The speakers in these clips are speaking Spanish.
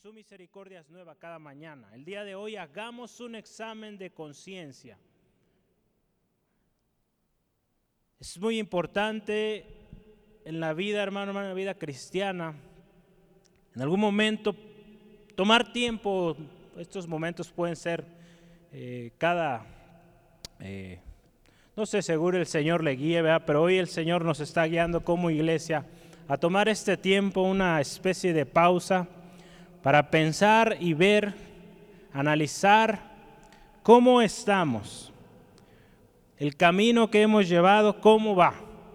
Su misericordia es nueva cada mañana. El día de hoy hagamos un examen de conciencia. Es muy importante en la vida, hermano, en la vida cristiana, en algún momento tomar tiempo, estos momentos pueden ser eh, cada, eh, no sé, seguro el Señor le guíe, pero hoy el Señor nos está guiando como iglesia a tomar este tiempo, una especie de pausa para pensar y ver, analizar cómo estamos, el camino que hemos llevado, cómo va.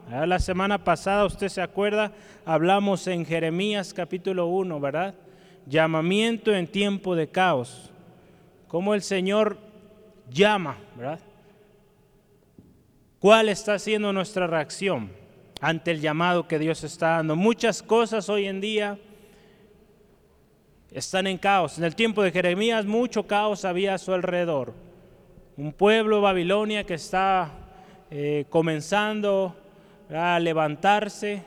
La semana pasada, usted se acuerda, hablamos en Jeremías capítulo 1, ¿verdad? Llamamiento en tiempo de caos. Cómo el Señor llama, ¿verdad? ¿Cuál está siendo nuestra reacción ante el llamado que Dios está dando? Muchas cosas hoy en día están en caos. En el tiempo de Jeremías mucho caos había a su alrededor. Un pueblo Babilonia que está eh, comenzando a levantarse,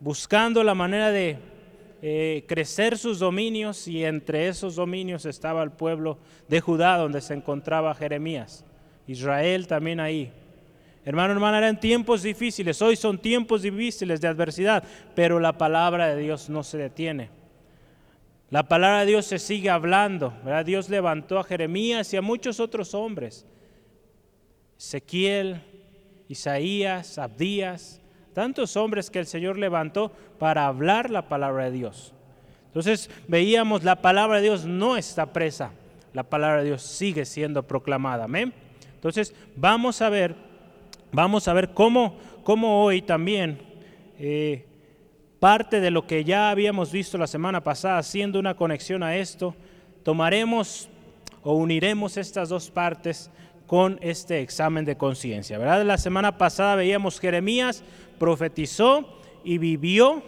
buscando la manera de eh, crecer sus dominios y entre esos dominios estaba el pueblo de Judá donde se encontraba Jeremías. Israel también ahí. Hermano, hermana, eran tiempos difíciles, hoy son tiempos difíciles de adversidad, pero la palabra de Dios no se detiene. La palabra de Dios se sigue hablando. Dios levantó a Jeremías y a muchos otros hombres. Ezequiel, Isaías, Abdías, tantos hombres que el Señor levantó para hablar la palabra de Dios. Entonces veíamos la palabra de Dios no está presa, la palabra de Dios sigue siendo proclamada. Amén. Entonces vamos a ver, vamos a ver cómo, cómo hoy también eh, parte de lo que ya habíamos visto la semana pasada, haciendo una conexión a esto, tomaremos o uniremos estas dos partes con este examen de conciencia. ¿Verdad? La semana pasada veíamos Jeremías profetizó y vivió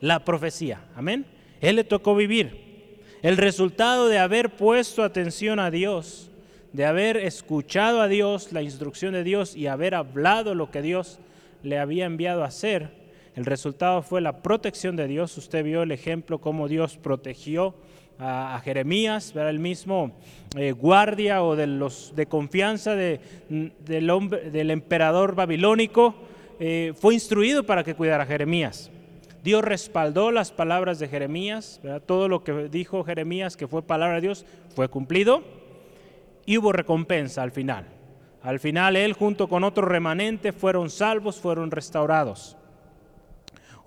la profecía. Amén. Él le tocó vivir. El resultado de haber puesto atención a Dios, de haber escuchado a Dios, la instrucción de Dios y haber hablado lo que Dios le había enviado a hacer, el resultado fue la protección de Dios. Usted vio el ejemplo cómo Dios protegió a, Jeremías, era el mismo eh, guardia o de los de confianza del, hombre, del emperador babilónico, eh, fue instruido para que cuidara a Jeremías. Dios respaldó las palabras de Jeremías, todo lo que dijo Jeremías que fue palabra de Dios fue cumplido y hubo recompensa al final. Al final él junto con otro remanente fueron salvos, fueron restaurados.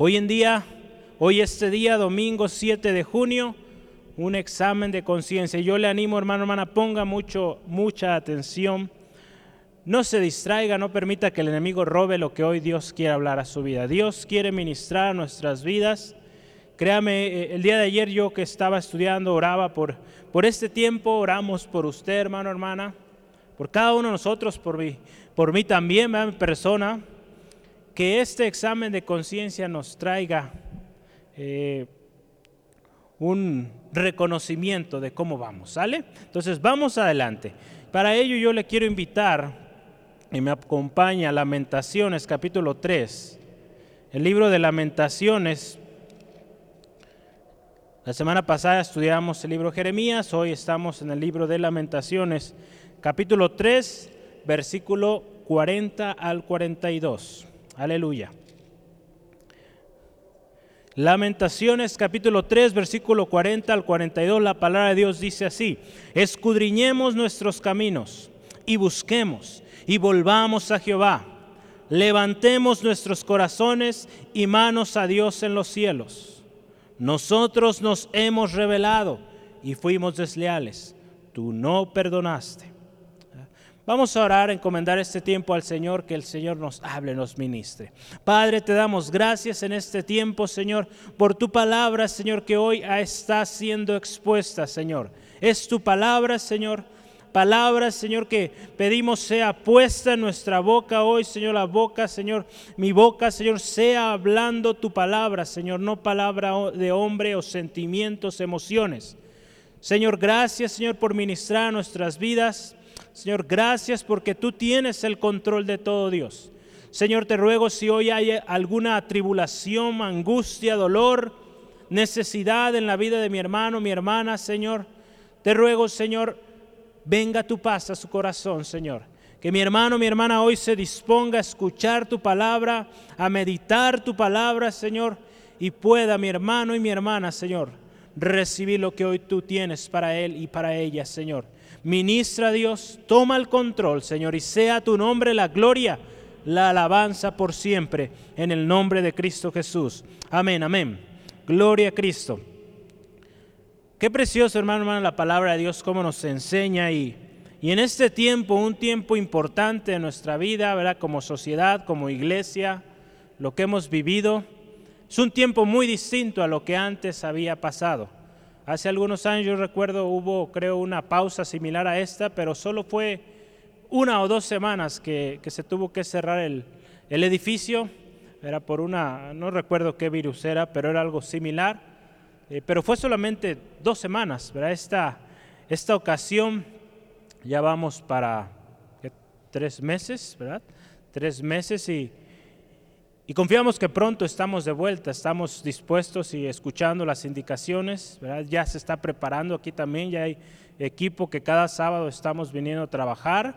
Hoy en día, hoy este día, domingo 7 de junio, un examen de conciencia. Yo le animo, hermano, hermana, ponga mucho, mucha atención. No se distraiga, no permita que el enemigo robe lo que hoy Dios quiere hablar a su vida. Dios quiere ministrar nuestras vidas. Créame, eh, el día de ayer yo que estaba estudiando, oraba por, por este tiempo, oramos por usted, hermano, hermana, por cada uno de nosotros, por mí, por mí también, mi persona que este examen de conciencia nos traiga eh, un reconocimiento de cómo vamos, ¿sale? Entonces vamos adelante. Para ello yo le quiero invitar y me acompaña Lamentaciones capítulo 3. El libro de Lamentaciones. La semana pasada estudiamos el libro Jeremías, hoy estamos en el libro de Lamentaciones, capítulo 3, versículo 40 al 42. Aleluya. Lamentaciones capítulo 3, versículo 40 al 42, la palabra de Dios dice así, escudriñemos nuestros caminos y busquemos y volvamos a Jehová. Levantemos nuestros corazones y manos a Dios en los cielos. Nosotros nos hemos revelado y fuimos desleales. Tú no perdonaste. Vamos a orar, encomendar este tiempo al Señor, que el Señor nos hable, nos ministre. Padre, te damos gracias en este tiempo, Señor, por tu palabra, Señor, que hoy está siendo expuesta, Señor. Es tu palabra, Señor. Palabra, Señor, que pedimos sea puesta en nuestra boca hoy, Señor, la boca, Señor, mi boca, Señor, sea hablando tu palabra, Señor, no palabra de hombre o sentimientos, emociones. Señor, gracias, Señor, por ministrar nuestras vidas. Señor, gracias porque tú tienes el control de todo, Dios. Señor, te ruego si hoy hay alguna tribulación, angustia, dolor, necesidad en la vida de mi hermano, mi hermana, Señor, te ruego, Señor, venga tu paz a su corazón, Señor. Que mi hermano, mi hermana hoy se disponga a escuchar tu palabra, a meditar tu palabra, Señor, y pueda mi hermano y mi hermana, Señor, recibir lo que hoy tú tienes para él y para ella, Señor. Ministra Dios, toma el control, Señor, y sea tu nombre la gloria, la alabanza por siempre, en el nombre de Cristo Jesús. Amén, amén. Gloria a Cristo. Qué precioso, hermano, hermano, la palabra de Dios, cómo nos enseña y, y en este tiempo, un tiempo importante en nuestra vida, ¿verdad? Como sociedad, como iglesia, lo que hemos vivido, es un tiempo muy distinto a lo que antes había pasado. Hace algunos años yo recuerdo hubo, creo, una pausa similar a esta, pero solo fue una o dos semanas que, se tuvo que cerrar el, edificio. Era por una, no recuerdo qué virus era, pero era algo similar. Eh, pero fue solamente dos semanas, ¿verdad? Esta, esta ocasión ya vamos para tres meses, ¿verdad? Tres meses y y confiamos que pronto estamos de vuelta, estamos dispuestos y escuchando las indicaciones, ya se está preparando aquí también, ya hay equipo que cada sábado estamos viniendo a trabajar,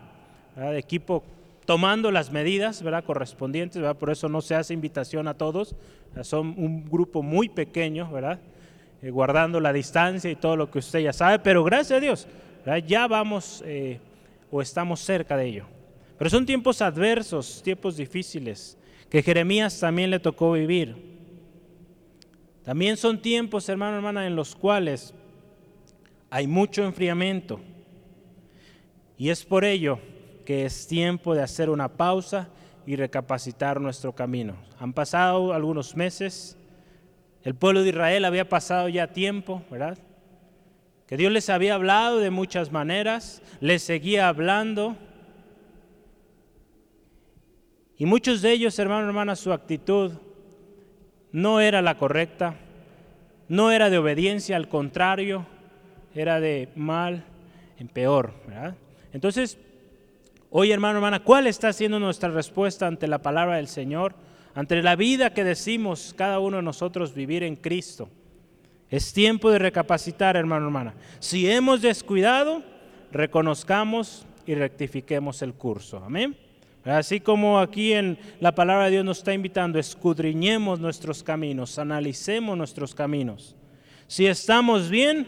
equipo tomando las medidas correspondientes, por eso no se hace invitación a todos, son un grupo muy pequeño. Eh, guardando la distancia y todo lo que usted ya sabe, pero gracias a Dios, ya vamos eh, o estamos cerca de ello. Pero son tiempos adversos, tiempos difíciles que Jeremías también le tocó vivir. También son tiempos, hermano, hermana, en los cuales hay mucho enfriamiento. Y es por ello que es tiempo de hacer una pausa y recapacitar nuestro camino. Han pasado algunos meses, el pueblo de Israel había pasado ya tiempo, ¿verdad? Que Dios les había hablado de muchas maneras, les seguía hablando, y muchos de ellos, hermano, hermana, su actitud no era la correcta, no era de obediencia, al contrario, era de mal en peor. Entonces, hoy, hermano, hermana, ¿cuál está siendo nuestra respuesta ante la palabra del Señor? Ante la vida que decimos cada uno de nosotros vivir en Cristo. Es tiempo de recapacitar, hermano, hermana. Si hemos descuidado, reconozcamos y rectifiquemos el curso. Amén. Así como aquí en la palabra de Dios nos está invitando, escudriñemos nuestros caminos, analicemos nuestros caminos. Si estamos bien,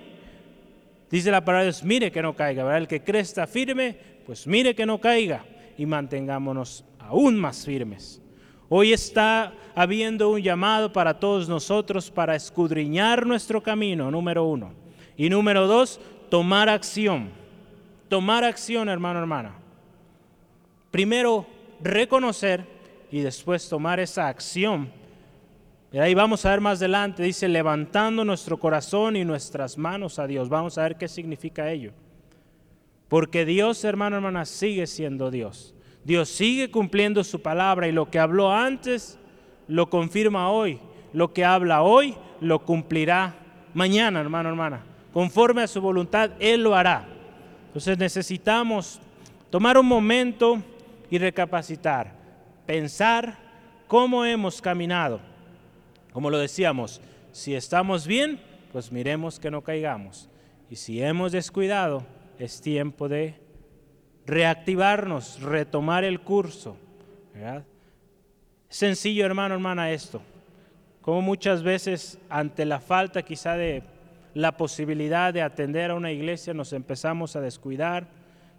dice la palabra de Dios, mire que no caiga. El que cree está firme, pues mire que no caiga y mantengámonos aún más firmes. Hoy está habiendo un llamado para todos nosotros para escudriñar nuestro camino, número uno. Y número dos, tomar acción. Tomar acción, hermano, hermana primero reconocer y después tomar esa acción. Y ahí vamos a ver más adelante, dice, levantando nuestro corazón y nuestras manos a Dios. Vamos a ver qué significa ello. Porque Dios, hermano, hermana, sigue siendo Dios. Dios sigue cumpliendo su palabra y lo que habló antes lo confirma hoy. Lo que habla hoy lo cumplirá mañana, hermano, hermana. Conforme a su voluntad, Él lo hará. Entonces necesitamos tomar un momento y recapacitar, pensar cómo hemos caminado. Como lo decíamos, si estamos bien, pues miremos que no caigamos. Y si hemos descuidado, es tiempo de reactivarnos, retomar el curso. Sencillo, hermano, hermana, esto. Como muchas veces ante la falta quizá de la posibilidad de atender a una iglesia nos empezamos a descuidar,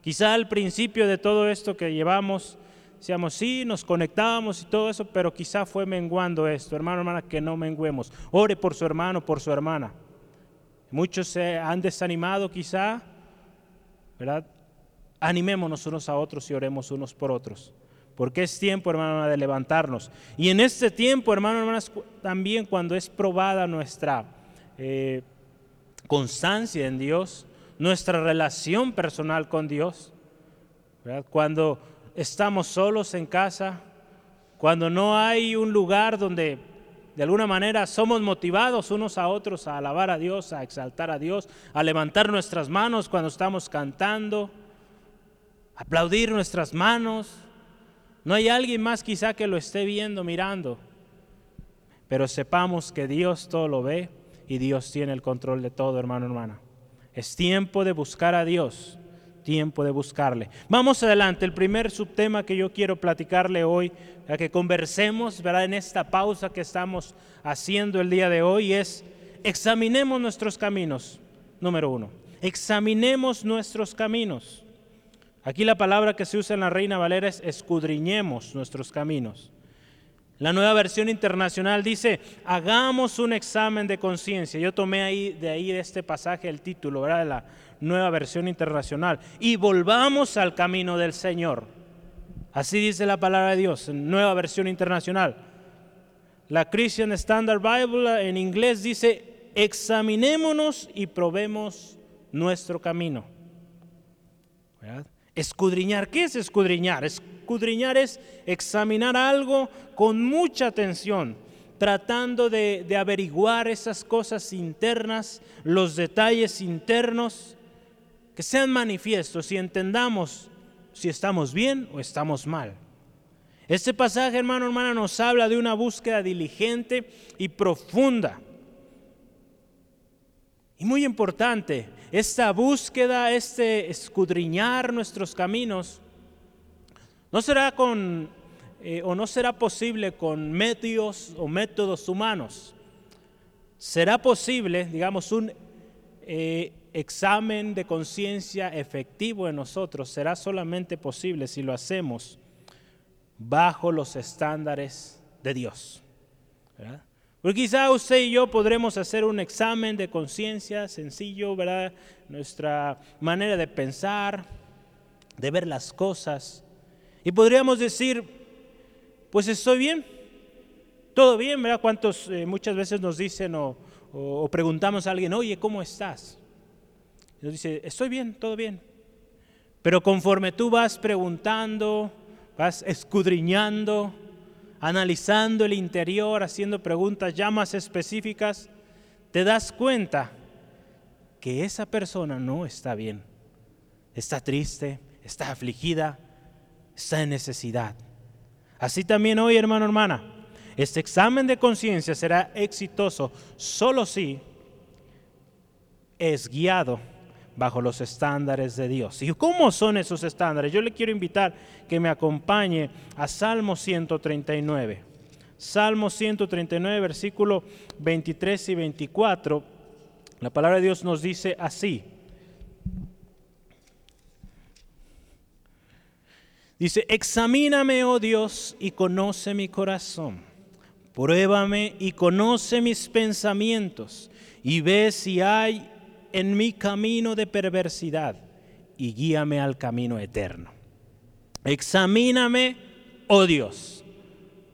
Quizá al principio de todo esto que llevamos, decíamos, sí, nos conectábamos y todo eso, pero quizá fue menguando esto. Hermano, hermana, que no menguemos. Ore por su hermano, por su hermana. Muchos se han desanimado quizá, ¿verdad? Animémonos unos a otros y oremos unos por otros. Porque es tiempo, hermano, de levantarnos. Y en este tiempo, hermano, hermanas, también cuando es probada nuestra eh, constancia en Dios, nuestra relación personal con Dios. Cuando estamos solos en casa, cuando no hay un lugar donde de alguna manera somos motivados unos a otros a alabar a Dios, a exaltar a Dios, a levantar nuestras manos cuando estamos cantando, aplaudir nuestras manos. No hay alguien más quizá que lo esté viendo, mirando, pero sepamos que Dios todo lo ve y Dios tiene el control de todo, hermano, hermana. Es tiempo de buscar a Dios, tiempo de buscarle. Vamos adelante, el primer subtema que yo quiero platicarle hoy, a que conversemos, ¿verdad? En esta pausa que estamos haciendo el día de hoy es examinemos nuestros caminos, número uno. Examinemos nuestros caminos. Aquí la palabra que se usa en la Reina Valera es escudriñemos nuestros caminos. La nueva versión internacional dice, hagamos un examen de conciencia. Yo tomé ahí de ahí de este pasaje el título, ¿verdad? De la nueva versión internacional. Y volvamos al camino del Señor. Así dice la palabra de Dios, nueva versión internacional. La Christian Standard Bible en inglés dice, examinémonos y probemos nuestro camino. Escudriñar, ¿qué es escudriñar? Escudriñar es examinar algo con mucha atención, tratando de, averiguar esas cosas internas, los detalles internos, que sean manifiestos y entendamos si estamos bien o estamos mal. Este pasaje, hermano, hermana, nos habla de una búsqueda diligente y profunda. Y muy importante, esta búsqueda, este escudriñar nuestros caminos, no será con eh, o no será posible con medios o métodos humanos. Será posible, digamos, un eh, examen de conciencia efectivo en nosotros. Será solamente posible si lo hacemos bajo los estándares de Dios. Porque quizá usted y yo podremos hacer un examen de conciencia sencillo, ¿verdad? Nuestra manera de pensar, de ver las cosas. Y podríamos decir, pues estoy bien, todo bien, ¿verdad? ¿Cuántos eh, muchas veces nos dicen o, preguntamos a alguien, oye, ¿cómo estás? Y nos dice, estoy bien, todo bien. Pero conforme tú vas preguntando, vas escudriñando, analizando el interior, haciendo preguntas ya más específicas, te das cuenta que esa persona no está bien. Está triste, está afligida, está en necesidad. Así también hoy, hermano, hermana, este examen de conciencia será exitoso solo si es guiado bajo los estándares de Dios. ¿Y cómo son esos estándares? Yo le quiero invitar que me acompañe a Salmo 139. Salmo 139, versículo 23 y 24. La palabra de Dios nos dice así. Dice, examíname, oh Dios, y conoce mi corazón. Pruébame y conoce mis pensamientos, y ve si hay en mi camino de perversidad y guíame al camino eterno. Examíname, oh Dios.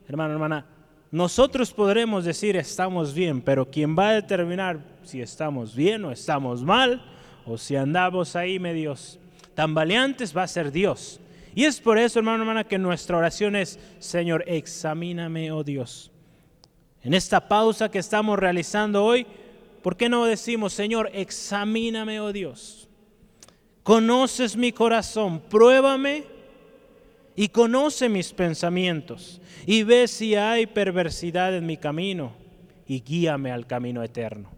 Hermano, hermana, nosotros podremos decir estamos bien, pero quien va a determinar si estamos bien o estamos mal, o si andamos ahí medios tambaleantes, va a ser Dios. Y es por eso, hermano, hermana, que nuestra oración es, Señor, examíname, oh Dios. En esta pausa que estamos realizando hoy, ¿Por qué no decimos, Señor, examíname, oh Dios? Conoces mi corazón, pruébame y conoce mis pensamientos y ve si hay perversidad en mi camino y guíame al camino eterno.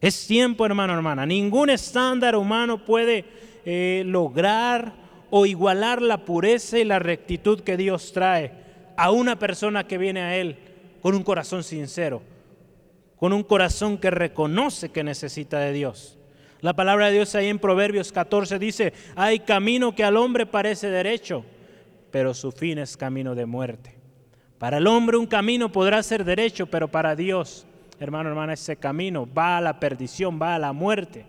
Es tiempo, hermano, hermana. Ningún estándar humano puede eh, lograr o igualar la pureza y la rectitud que Dios trae a una persona que viene a Él con un corazón sincero con un corazón que reconoce que necesita de Dios. La palabra de Dios ahí en Proverbios 14 dice, hay camino que al hombre parece derecho, pero su fin es camino de muerte. Para el hombre un camino podrá ser derecho, pero para Dios, hermano, hermana, ese camino va a la perdición, va a la muerte.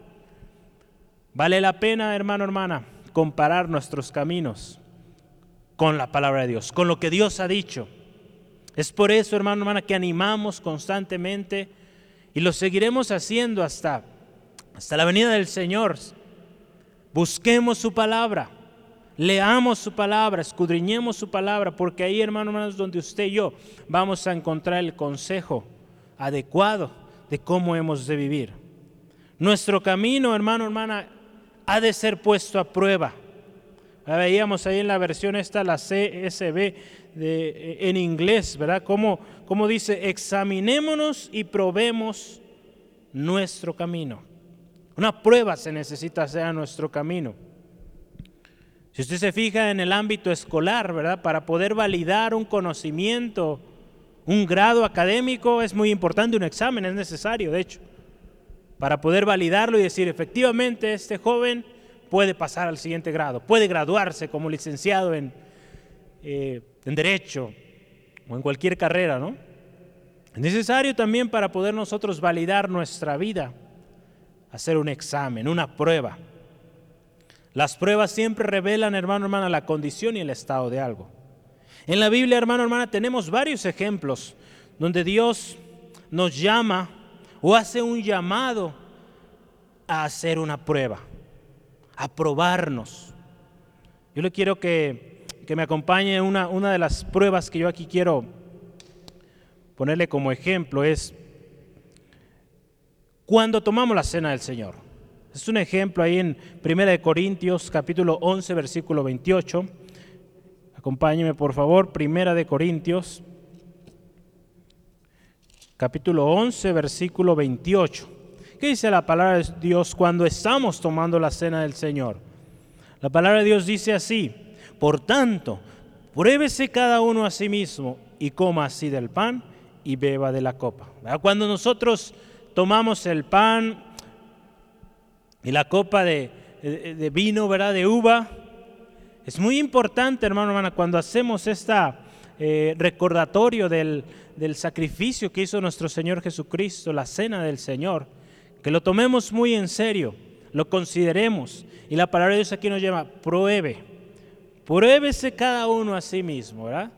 Vale la pena, hermano, hermana, comparar nuestros caminos con la palabra de Dios, con lo que Dios ha dicho. Es por eso, hermano, hermana, que animamos constantemente y lo seguiremos haciendo hasta, hasta la venida del Señor. Busquemos su palabra, leamos su palabra, escudriñemos su palabra, porque ahí, hermano, hermanos, donde usted y yo vamos a encontrar el consejo adecuado de cómo hemos de vivir. Nuestro camino, hermano, hermana, ha de ser puesto a prueba. Veíamos ahí en la versión esta, la CSB de, en inglés, ¿verdad? Como, dice, examinémonos y probemos nuestro camino. Una prueba se necesita hacer nuestro camino. Si usted se fija en el ámbito escolar, ¿verdad? Para poder validar un conocimiento, un grado académico, es muy importante, un examen es necesario, de hecho, para poder validarlo y decir, efectivamente, este joven puede pasar al siguiente grado, puede graduarse como licenciado en, eh, en Derecho o en cualquier carrera, ¿no? Es necesario también para poder nosotros validar nuestra vida, hacer un examen, una prueba. Las pruebas siempre revelan, hermano, hermana, la condición y el estado de algo. En la Biblia, hermano, hermana, tenemos varios ejemplos donde Dios nos llama o hace un llamado a hacer una prueba, a probarnos. Yo le quiero que, que me acompañe una, una de las pruebas que yo aquí quiero ponerle como ejemplo es cuando tomamos la cena del Señor. Es un ejemplo ahí en 1 Corintios capítulo 11 versículo 28. Acompáñeme por favor, 1 de Corintios capítulo 11 versículo 28. ¿Qué dice la palabra de Dios cuando estamos tomando la cena del Señor? La palabra de Dios dice así, por tanto, pruébese cada uno a sí mismo y coma así del pan y beba de la copa. Cuando nosotros tomamos el pan y la copa de, vino, ¿verdad? De uva, es muy importante, hermano, hermana, cuando hacemos este recordatorio del, del sacrificio que hizo nuestro Señor Jesucristo, la cena del Señor, que lo tomemos muy en serio, lo consideremos. Y la palabra de Dios aquí nos llama, pruebe, pruébese cada uno a sí mismo, ¿verdad?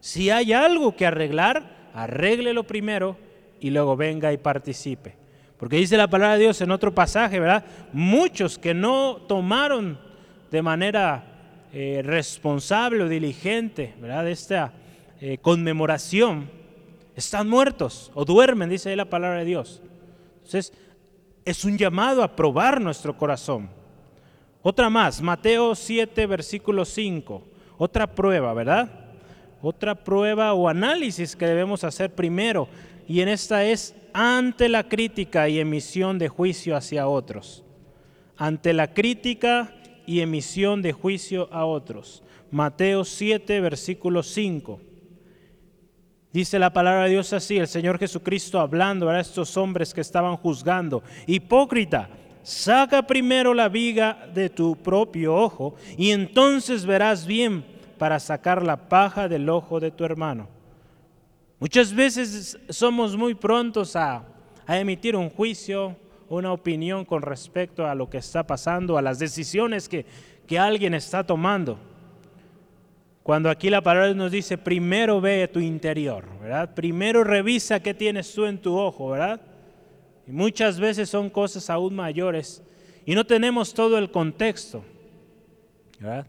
Si hay algo que arreglar, arréglelo primero y luego venga y participe. Porque dice la palabra de Dios en otro pasaje, ¿verdad? Muchos que no tomaron de manera eh, responsable o diligente, ¿verdad? Esta eh, conmemoración, están muertos o duermen, dice ahí la palabra de Dios. Entonces, es un llamado a probar nuestro corazón. Otra más, Mateo 7, versículo 5. Otra prueba, ¿verdad? otra prueba o análisis que debemos hacer primero, y en esta es ante la crítica y emisión de juicio hacia otros. Ante la crítica y emisión de juicio a otros. Mateo 7, versículo 5. Dice la palabra de Dios así, el Señor Jesucristo hablando a estos hombres que estaban juzgando. Hipócrita, saca primero la viga de tu propio ojo y entonces verás bien para sacar la paja del ojo de tu hermano. Muchas veces somos muy prontos a, emitir un juicio, una opinión con respecto a lo que está pasando, a las decisiones que, que alguien está tomando. Cuando aquí la palabra nos dice, primero ve tu interior, ¿verdad? Primero revisa qué tienes tú en tu ojo, ¿verdad? Y muchas veces son cosas aún mayores y no tenemos todo el contexto, ¿verdad?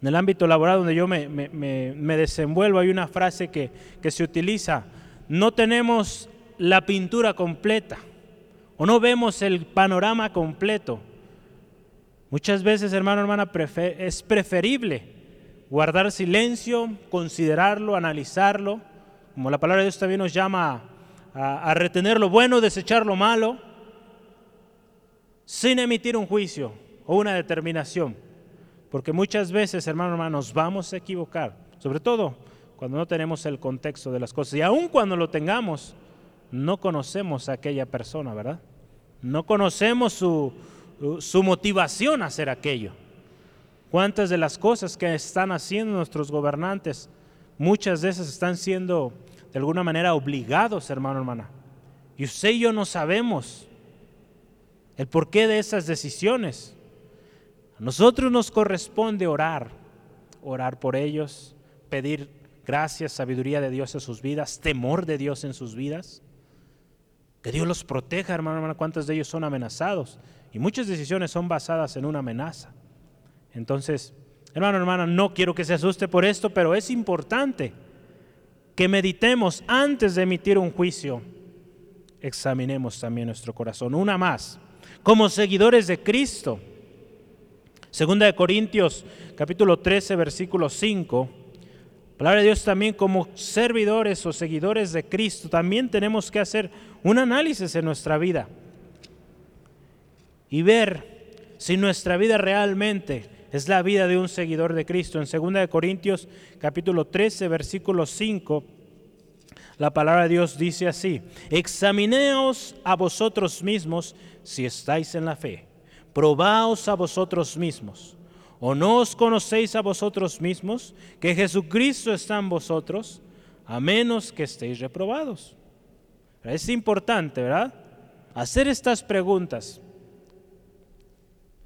En el ámbito laboral donde yo me, desenvuelvo hay una frase que, que se utiliza, no tenemos la pintura completa o no vemos el panorama completo. Muchas veces, hermano, hermana, es preferible guardar silencio, considerarlo, analizarlo, como la palabra de Dios también nos llama a, retener lo bueno, desechar lo malo, sin emitir un juicio o una determinación. Porque muchas veces, hermano, hermano, nos vamos a equivocar, sobre todo cuando no tenemos el contexto de las cosas. Y aun cuando lo tengamos, no conocemos a aquella persona, ¿verdad? No conocemos su, su motivación a hacer aquello. ¿Cuántas de las cosas que están haciendo nuestros gobernantes, muchas veces están siendo de alguna manera obligados, hermano, hermana? Y usted y yo no sabemos el porqué de esas decisiones nosotros nos corresponde orar, orar por ellos, pedir gracias, sabiduría de Dios en sus vidas, temor de Dios en sus vidas. Que Dios los proteja, hermano, hermano, cuántos de ellos son amenazados. Y muchas decisiones son basadas en una amenaza. Entonces, hermano, hermana, no quiero que se asuste por esto, pero es importante que meditemos antes de emitir un juicio. Examinemos también nuestro corazón. Una más. Como seguidores de Cristo, Segunda de Corintios capítulo 13 versículo 5. Palabra de Dios también como servidores o seguidores de Cristo también tenemos que hacer un análisis en nuestra vida. y ver si nuestra vida realmente es la vida de un seguidor de Cristo. En 2 Corintios capítulo 13, versículo 5, la palabra de Dios dice así, examineos a vosotros mismos si estáis en la fe, probaos a vosotros mismos. ¿O no os conocéis a vosotros mismos que Jesucristo está en vosotros, a menos que estéis reprobados? Es importante, ¿verdad? Hacer estas preguntas.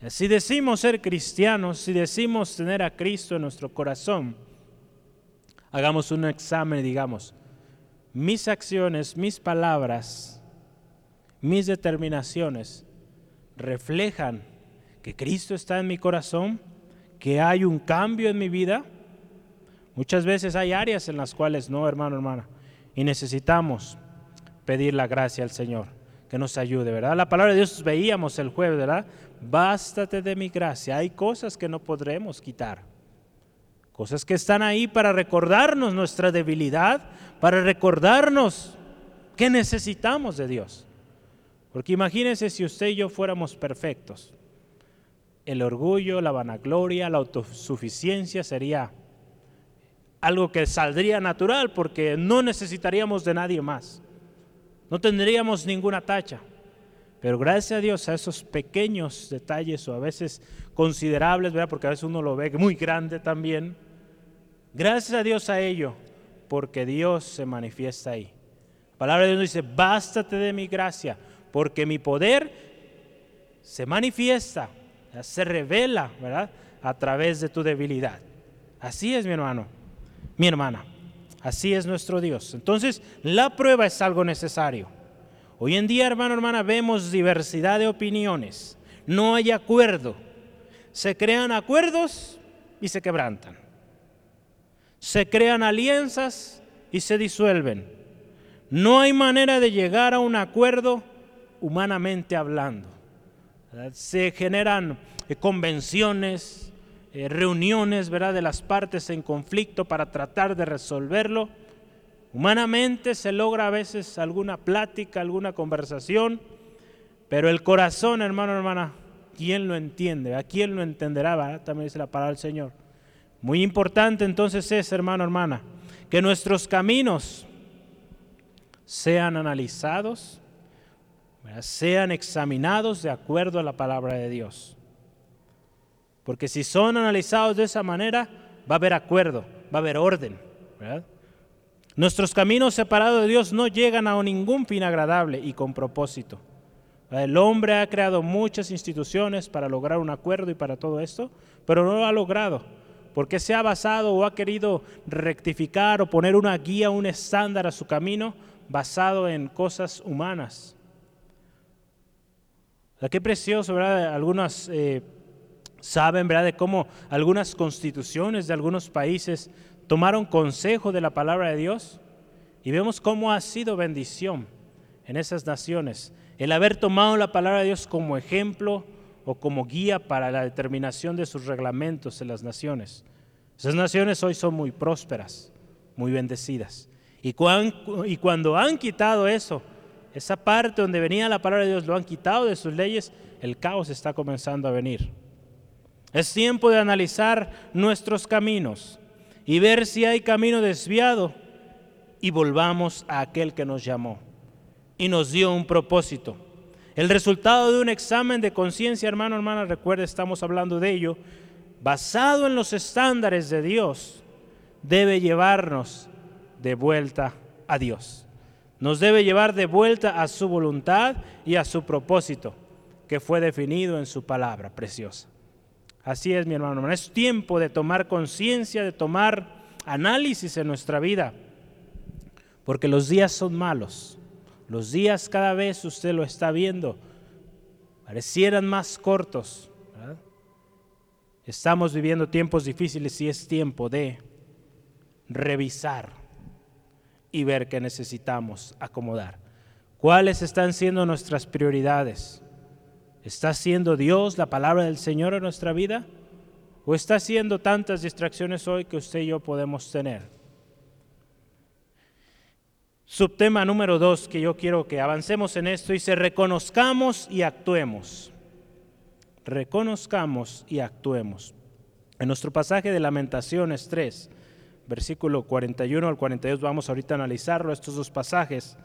Si decimos ser cristianos, si decimos tener a Cristo en nuestro corazón, hagamos un examen digamos, mis acciones, mis palabras, mis determinaciones reflejan que Cristo está en mi corazón, que hay un cambio en mi vida. Muchas veces hay áreas en las cuales no, hermano, hermana, y necesitamos pedir la gracia al Señor, que nos ayude, ¿verdad? La palabra de Dios veíamos el jueves, ¿verdad? Bástate de mi gracia. Hay cosas que no podremos quitar. Cosas que están ahí para recordarnos nuestra debilidad, para recordarnos que necesitamos de Dios. Porque imagínense si usted y yo fuéramos perfectos. El orgullo, la vanagloria, la autosuficiencia sería algo que saldría natural porque no necesitaríamos de nadie más. No tendríamos ninguna tacha. Pero gracias a Dios a esos pequeños detalles o a veces considerables, ¿verdad? porque a veces uno lo ve muy grande también. Gracias a Dios a ello porque Dios se manifiesta ahí. La palabra de Dios dice, bástate de mi gracia, porque mi poder se manifiesta, se revela, ¿verdad? A través de tu debilidad. Así es, mi hermano, mi hermana. Así es nuestro Dios. Entonces, la prueba es algo necesario. Hoy en día, hermano, hermana, vemos diversidad de opiniones. No hay acuerdo. Se crean acuerdos y se quebrantan se crean alianzas y se disuelven. No hay manera de llegar a un acuerdo humanamente hablando. Se generan eh, convenciones, eh, reuniones ¿verdad? de las partes en conflicto para tratar de resolverlo. Humanamente se logra a veces alguna plática, alguna conversación, pero el corazón, hermano, hermana, ¿quién lo entiende? ¿A quién lo entenderá? También dice la palabra del Señor. Muy importante entonces es, hermano, hermana, que nuestros caminos sean analizados, sean examinados de acuerdo a la palabra de Dios. Porque si son analizados de esa manera, va a haber acuerdo, va a haber orden. Nuestros caminos separados de Dios no llegan a ningún fin agradable y con propósito. El hombre ha creado muchas instituciones para lograr un acuerdo y para todo esto, pero no lo ha logrado porque se ha basado o ha querido rectificar o poner una guía, un estándar a su camino basado en cosas humanas. qué precioso, ¿verdad? Algunos eh, saben, ¿verdad?, de cómo algunas constituciones de algunos países tomaron consejo de la palabra de Dios y vemos cómo ha sido bendición en esas naciones. El haber tomado la palabra de Dios como ejemplo, o como guía para la determinación de sus reglamentos en las naciones. Esas naciones hoy son muy prósperas, muy bendecidas. Y, y cuando han quitado eso, esa parte donde venía la palabra de Dios, lo han quitado de sus leyes, el caos está comenzando a venir. Es tiempo de analizar nuestros caminos y ver si hay camino desviado y volvamos a aquel que nos llamó y nos dio un propósito. El resultado de un examen de conciencia, hermano, hermana, recuerde, estamos hablando de ello, basado en los estándares de Dios, debe llevarnos de vuelta a Dios. Nos debe llevar de vuelta a su voluntad y a su propósito, que fue definido en su palabra preciosa. Así es, mi hermano. Es tiempo de tomar conciencia, de tomar análisis en nuestra vida, porque los días son malos. Los días cada vez usted lo está viendo, parecieran más cortos. Estamos viviendo tiempos difíciles y es tiempo de revisar y ver qué necesitamos acomodar. ¿Cuáles están siendo nuestras prioridades? ¿Está siendo Dios la palabra del Señor en nuestra vida? ¿O está siendo tantas distracciones hoy que usted y yo podemos tener? Subtema número dos que yo quiero que avancemos en esto se reconozcamos y actuemos. reconozcamos y actuemos. En nuestro pasaje de Lamentaciones 3, versículo 41 al 42, vamos ahorita a analizarlo, estos dos pasajes.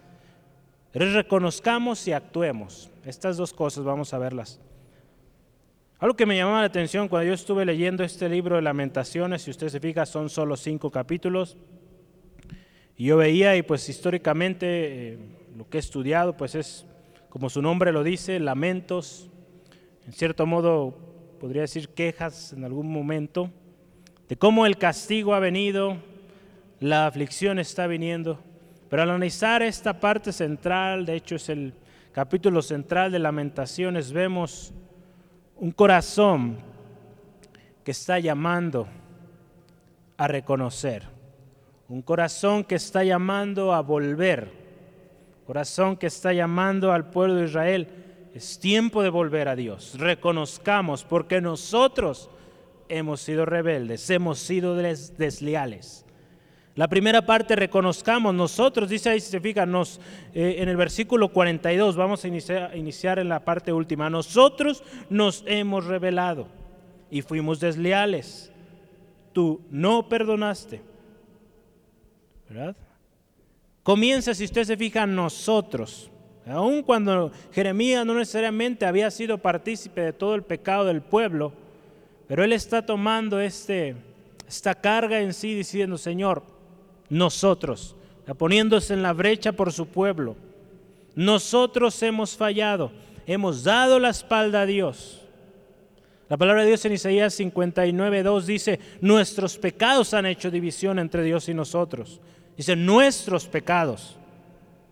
Reconozcamos y actuemos. Estas dos cosas vamos a verlas. Algo que me llamaba la atención cuando yo estuve leyendo este libro de lamentaciones, si usted se fija, son solo cinco capítulos. Y yo veía, y pues históricamente eh, lo que he estudiado, pues es, como su nombre lo dice, lamentos, en cierto modo podría decir quejas en algún momento, de cómo el castigo ha venido, la aflicción está viniendo. Pero al analizar esta parte central, de hecho es el capítulo central de lamentaciones, vemos un corazón que está llamando a reconocer, un corazón que está llamando a volver, corazón que está llamando al pueblo de Israel es tiempo de volver a Dios. Reconozcamos porque nosotros hemos sido rebeldes, hemos sido desleales. La primera parte, reconozcamos, nosotros, dice ahí, se fija, nos, eh, en el versículo 42, vamos a iniciar, en la parte última, nosotros nos hemos rebelado y fuimos desleales. Tú no perdonaste. ¿Verdad? Comienza, si usted se fija, nosotros. Aun cuando Jeremías no necesariamente había sido partícipe de todo el pecado del pueblo, pero él está tomando este, esta carga en sí diciendo, Señor, nosotros, poniéndose en la brecha por su pueblo, nosotros hemos fallado, hemos dado la espalda a Dios. La palabra de Dios en Isaías 59.2 dice, nuestros pecados han hecho división entre Dios y nosotros. Dice, nuestros pecados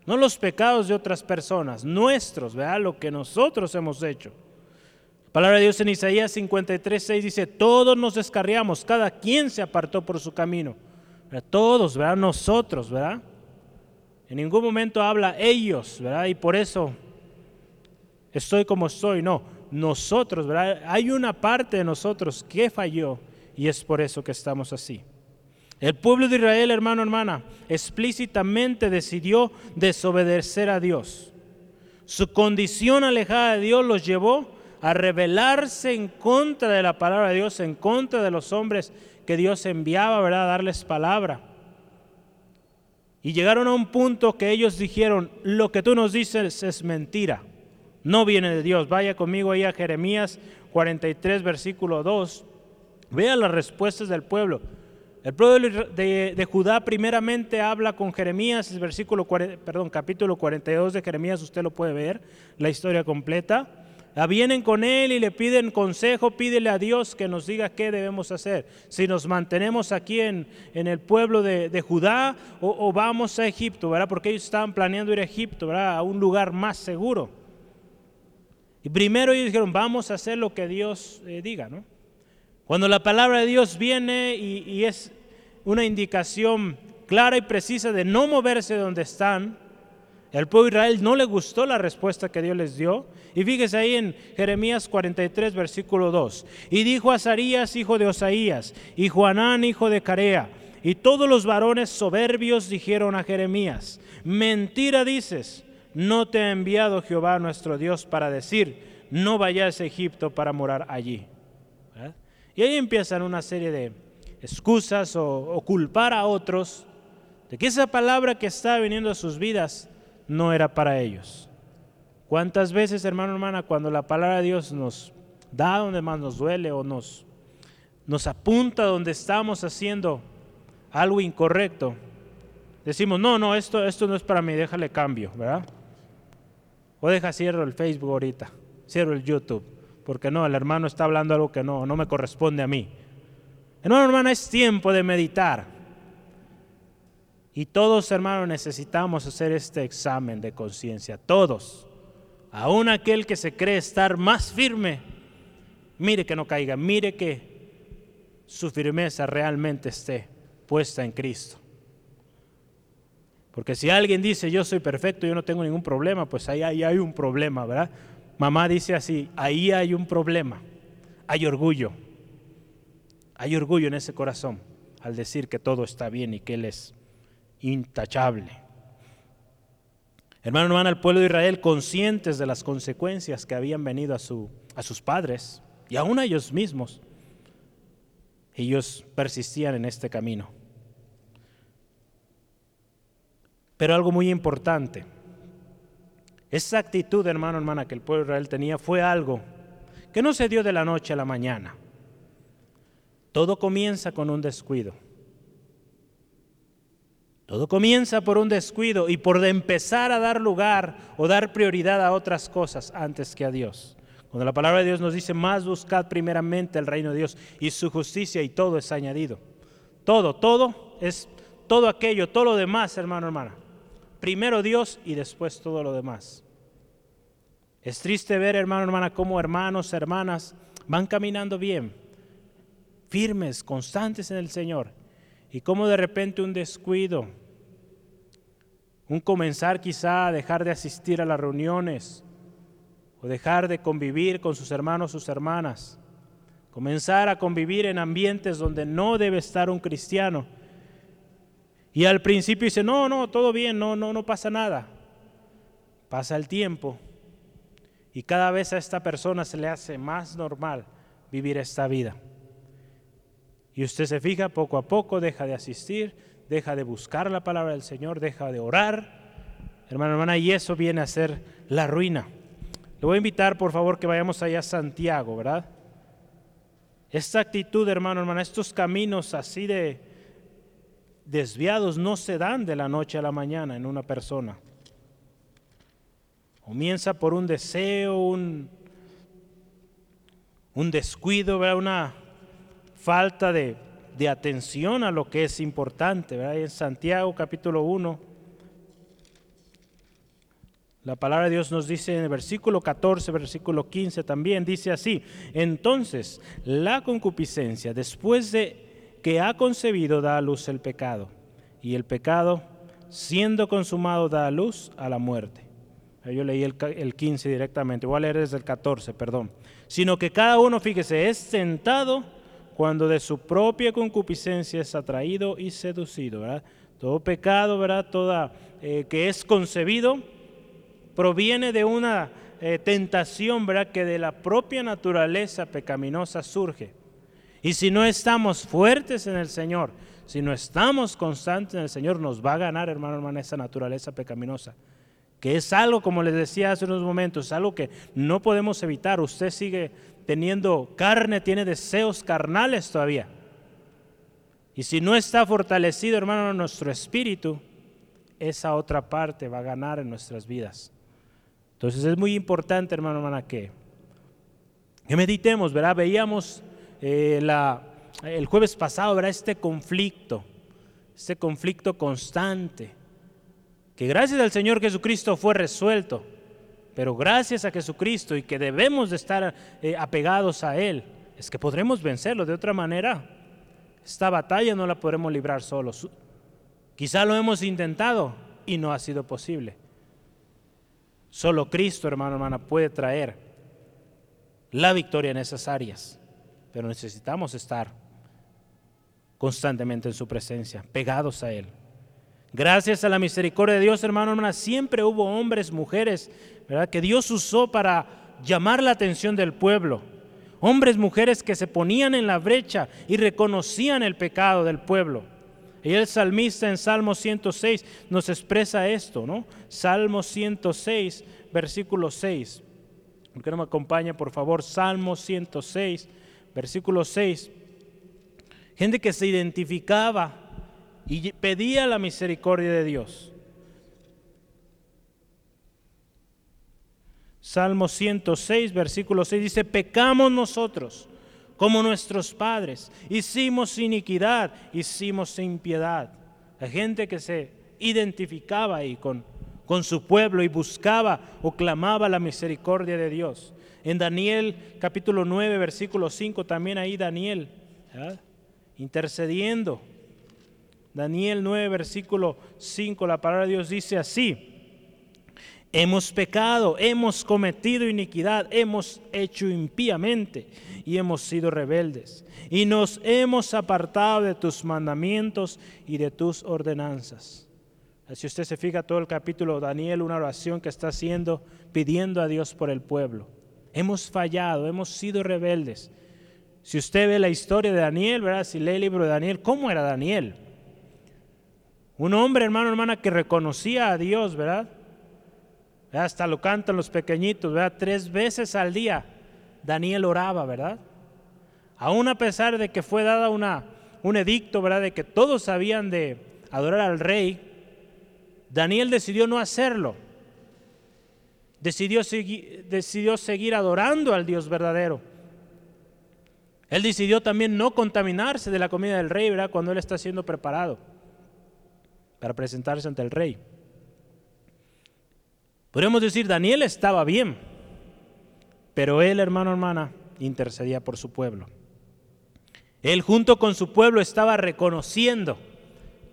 no los pecados de otras personas, nuestros, ¿verdad? Lo que nosotros hemos hecho. La palabra de Dios en Isaías 53, 6 dice, todos nos descarriamos, cada quien se apartó por su camino. Todos, ¿verdad? Nosotros, ¿verdad? En ningún momento habla ellos, ¿verdad? Y por eso estoy como estoy. No, nosotros, ¿verdad? Hay una parte de nosotros que falló y es por eso que estamos así. El pueblo de Israel, hermano, hermana, explícitamente decidió desobedecer a Dios. Su condición alejada de Dios los llevó a rebelarse en contra de la palabra de Dios, en contra de los hombres que Dios enviaba, ¿verdad? A darles palabra. Y llegaron a un punto que ellos dijeron, lo que tú nos dices es mentira, no viene de Dios. Vaya conmigo ahí a Jeremías 43, versículo 2. Vea las respuestas del pueblo. El pueblo de, Judá primeramente habla con Jeremías, versículo, perdón, capítulo 42 de Jeremías, usted lo puede ver, la historia completa. Ah, vienen con él y le piden consejo, pídele a Dios que nos diga qué debemos hacer. Si nos mantenemos aquí en, el pueblo de, Judá o, vamos a Egipto, ¿verdad? Porque ellos estaban planeando ir a Egipto, ¿verdad? A un lugar más seguro. Y primero ellos dijeron, vamos a hacer lo que Dios eh, diga, ¿no? Cuando la palabra de Dios viene y, es una indicación clara y precisa de no moverse donde están, el pueblo de Israel no le gustó la respuesta que Dios les dio. Y fíjese ahí en Jeremías 43, versículo 2. Y dijo Azarías, hijo de Osaías, y Juanán, hijo de Carea, y todos los varones soberbios dijeron a Jeremías, mentira dices, no te ha enviado Jehová nuestro Dios para decir, no vayas a Egipto para morar allí. Y ahí empiezan una serie de excusas o, culpar a otros de que esa palabra que está viniendo a sus vidas no era para ellos. ¿Cuántas veces, hermano, hermana, cuando la palabra de Dios nos da donde más nos duele o nos, nos apunta donde estamos haciendo algo incorrecto, decimos, no, no, esto, esto no es para mí, déjale cambio, ¿verdad? O deja cierro el Facebook ahorita, cierro el YouTube porque no, el hermano está hablando algo que no, no me corresponde a mí. Hermano, hermana, es tiempo de meditar. Y todos, hermanos, necesitamos hacer este examen de conciencia. Todos. Aún aquel que se cree estar más firme, mire que no caiga, mire que su firmeza realmente esté puesta en Cristo. Porque si alguien dice yo soy perfecto, yo no tengo ningún problema, pues ahí, ahí hay un problema, ¿verdad? Mamá dice así, ahí hay un problema, hay orgullo, hay orgullo en ese corazón al decir que todo está bien y que Él es intachable. Hermano, hermana, el pueblo de Israel, conscientes de las consecuencias que habían venido a, su, a sus padres y aún a ellos mismos, ellos persistían en este camino. Pero algo muy importante, esa actitud, hermano, hermana, que el pueblo de Israel tenía fue algo que no se dio de la noche a la mañana. Todo comienza con un descuido. Todo comienza por un descuido y por empezar a dar lugar o dar prioridad a otras cosas antes que a Dios. Cuando la palabra de Dios nos dice, más buscad primeramente el reino de Dios y su justicia y todo es añadido. Todo, todo es todo aquello, todo lo demás, hermano, hermana. Primero Dios y después todo lo demás. Es triste ver, hermano, hermana, cómo hermanos, hermanas van caminando bien, firmes, constantes en el Señor, y cómo de repente un descuido, un comenzar quizá a dejar de asistir a las reuniones o dejar de convivir con sus hermanos, sus hermanas, comenzar a convivir en ambientes donde no debe estar un cristiano. Y al principio dice, no, no, todo bien, no, no, no pasa nada. Pasa el tiempo y cada vez a esta persona se le hace más normal vivir esta vida. Y usted se fija, poco a poco deja de asistir, deja de buscar la palabra del Señor, deja de orar, hermano, hermana, y eso viene a ser la ruina. Le voy a invitar, por favor, que vayamos allá a Santiago, ¿verdad? Esta actitud, hermano, hermana, estos caminos así de desviados no se dan de la noche a la mañana en una persona. Comienza por un deseo, un, un descuido, una falta de, atención a lo que es importante. En Santiago capítulo 1, la palabra de Dios nos dice en el versículo 14, versículo 15 también, dice así, entonces la concupiscencia, después de que ha concebido, da a luz el pecado, y el pecado, siendo consumado, da a luz a la muerte. Yo leí el, 15 directamente, voy a leer desde el 14, perdón. Sino que cada uno, fíjese, es tentado cuando de su propia concupiscencia es atraído y seducido, ¿verdad? Todo pecado, ¿verdad? Toda eh, que es concebido proviene de una eh, tentación, ¿verdad? Que de la propia naturaleza pecaminosa surge. Y si no estamos fuertes en el Señor, si no estamos constantes en el Señor, nos va a ganar, hermano, hermana, esa naturaleza pecaminosa que es algo, como les decía hace unos momentos, algo que no podemos evitar. Usted sigue teniendo carne, tiene deseos carnales todavía. Y si no está fortalecido, hermano, nuestro espíritu, esa otra parte va a ganar en nuestras vidas. Entonces es muy importante, hermano, hermana, que, meditemos, ¿verdad? Veíamos eh, el jueves pasado, ¿verdad? Este conflicto, este conflicto constante que gracias al Señor Jesucristo fue resuelto, pero gracias a Jesucristo y que debemos de estar eh, apegados a Él, es que podremos vencerlo. De otra manera, esta batalla no la podremos librar solos. Quizá lo hemos intentado y no ha sido posible. Solo Cristo, hermano, hermana, puede traer la victoria en esas áreas, pero necesitamos estar constantemente en su presencia, pegados a Él. Gracias a la misericordia de Dios, hermano, hermana, siempre hubo hombres, mujeres, ¿verdad? Que Dios usó para llamar la atención del pueblo. Hombres, mujeres que se ponían en la brecha y reconocían el pecado del pueblo. Y el salmista en Salmo 106 nos expresa esto, ¿no? Salmo 106, versículo 6. ¿Por qué no me acompaña, por favor? Salmo 106, versículo 6. Gente que se identificaba y pedía la misericordia de Dios. Salmo 106, versículo 6 dice, pecamos nosotros como nuestros padres, hicimos iniquidad, hicimos impiedad. La gente que se identificaba ahí con, con su pueblo y buscaba o clamaba la misericordia de Dios. En Daniel capítulo 9, versículo 5, también ahí Daniel, intercediendo Daniel 9, versículo 5, la palabra de Dios dice así. Hemos pecado, hemos cometido iniquidad, hemos hecho impíamente y hemos sido rebeldes. Y nos hemos apartado de tus mandamientos y de tus ordenanzas. Si usted se fija todo el capítulo, Daniel, una oración que está haciendo, pidiendo a Dios por el pueblo. Hemos fallado, hemos sido rebeldes. Si usted ve la historia de Daniel, ¿verdad? Si lee el libro de Daniel, ¿cómo era Daniel? Un hombre, hermano, hermana, que reconocía a Dios, ¿verdad? Hasta lo cantan los pequeñitos, ¿verdad? Tres veces al día Daniel oraba, ¿verdad? Aún a pesar de que fue dada una, un edicto, ¿verdad? De que todos sabían de adorar al rey, Daniel decidió no hacerlo. Decidió, decidió seguir adorando al Dios verdadero. Él decidió también no contaminarse de la comida del rey, ¿verdad? Cuando él está siendo preparado para presentarse ante el rey. Podríamos decir, Daniel estaba bien, pero él, hermano, hermana, intercedía por su pueblo. Él junto con su pueblo estaba reconociendo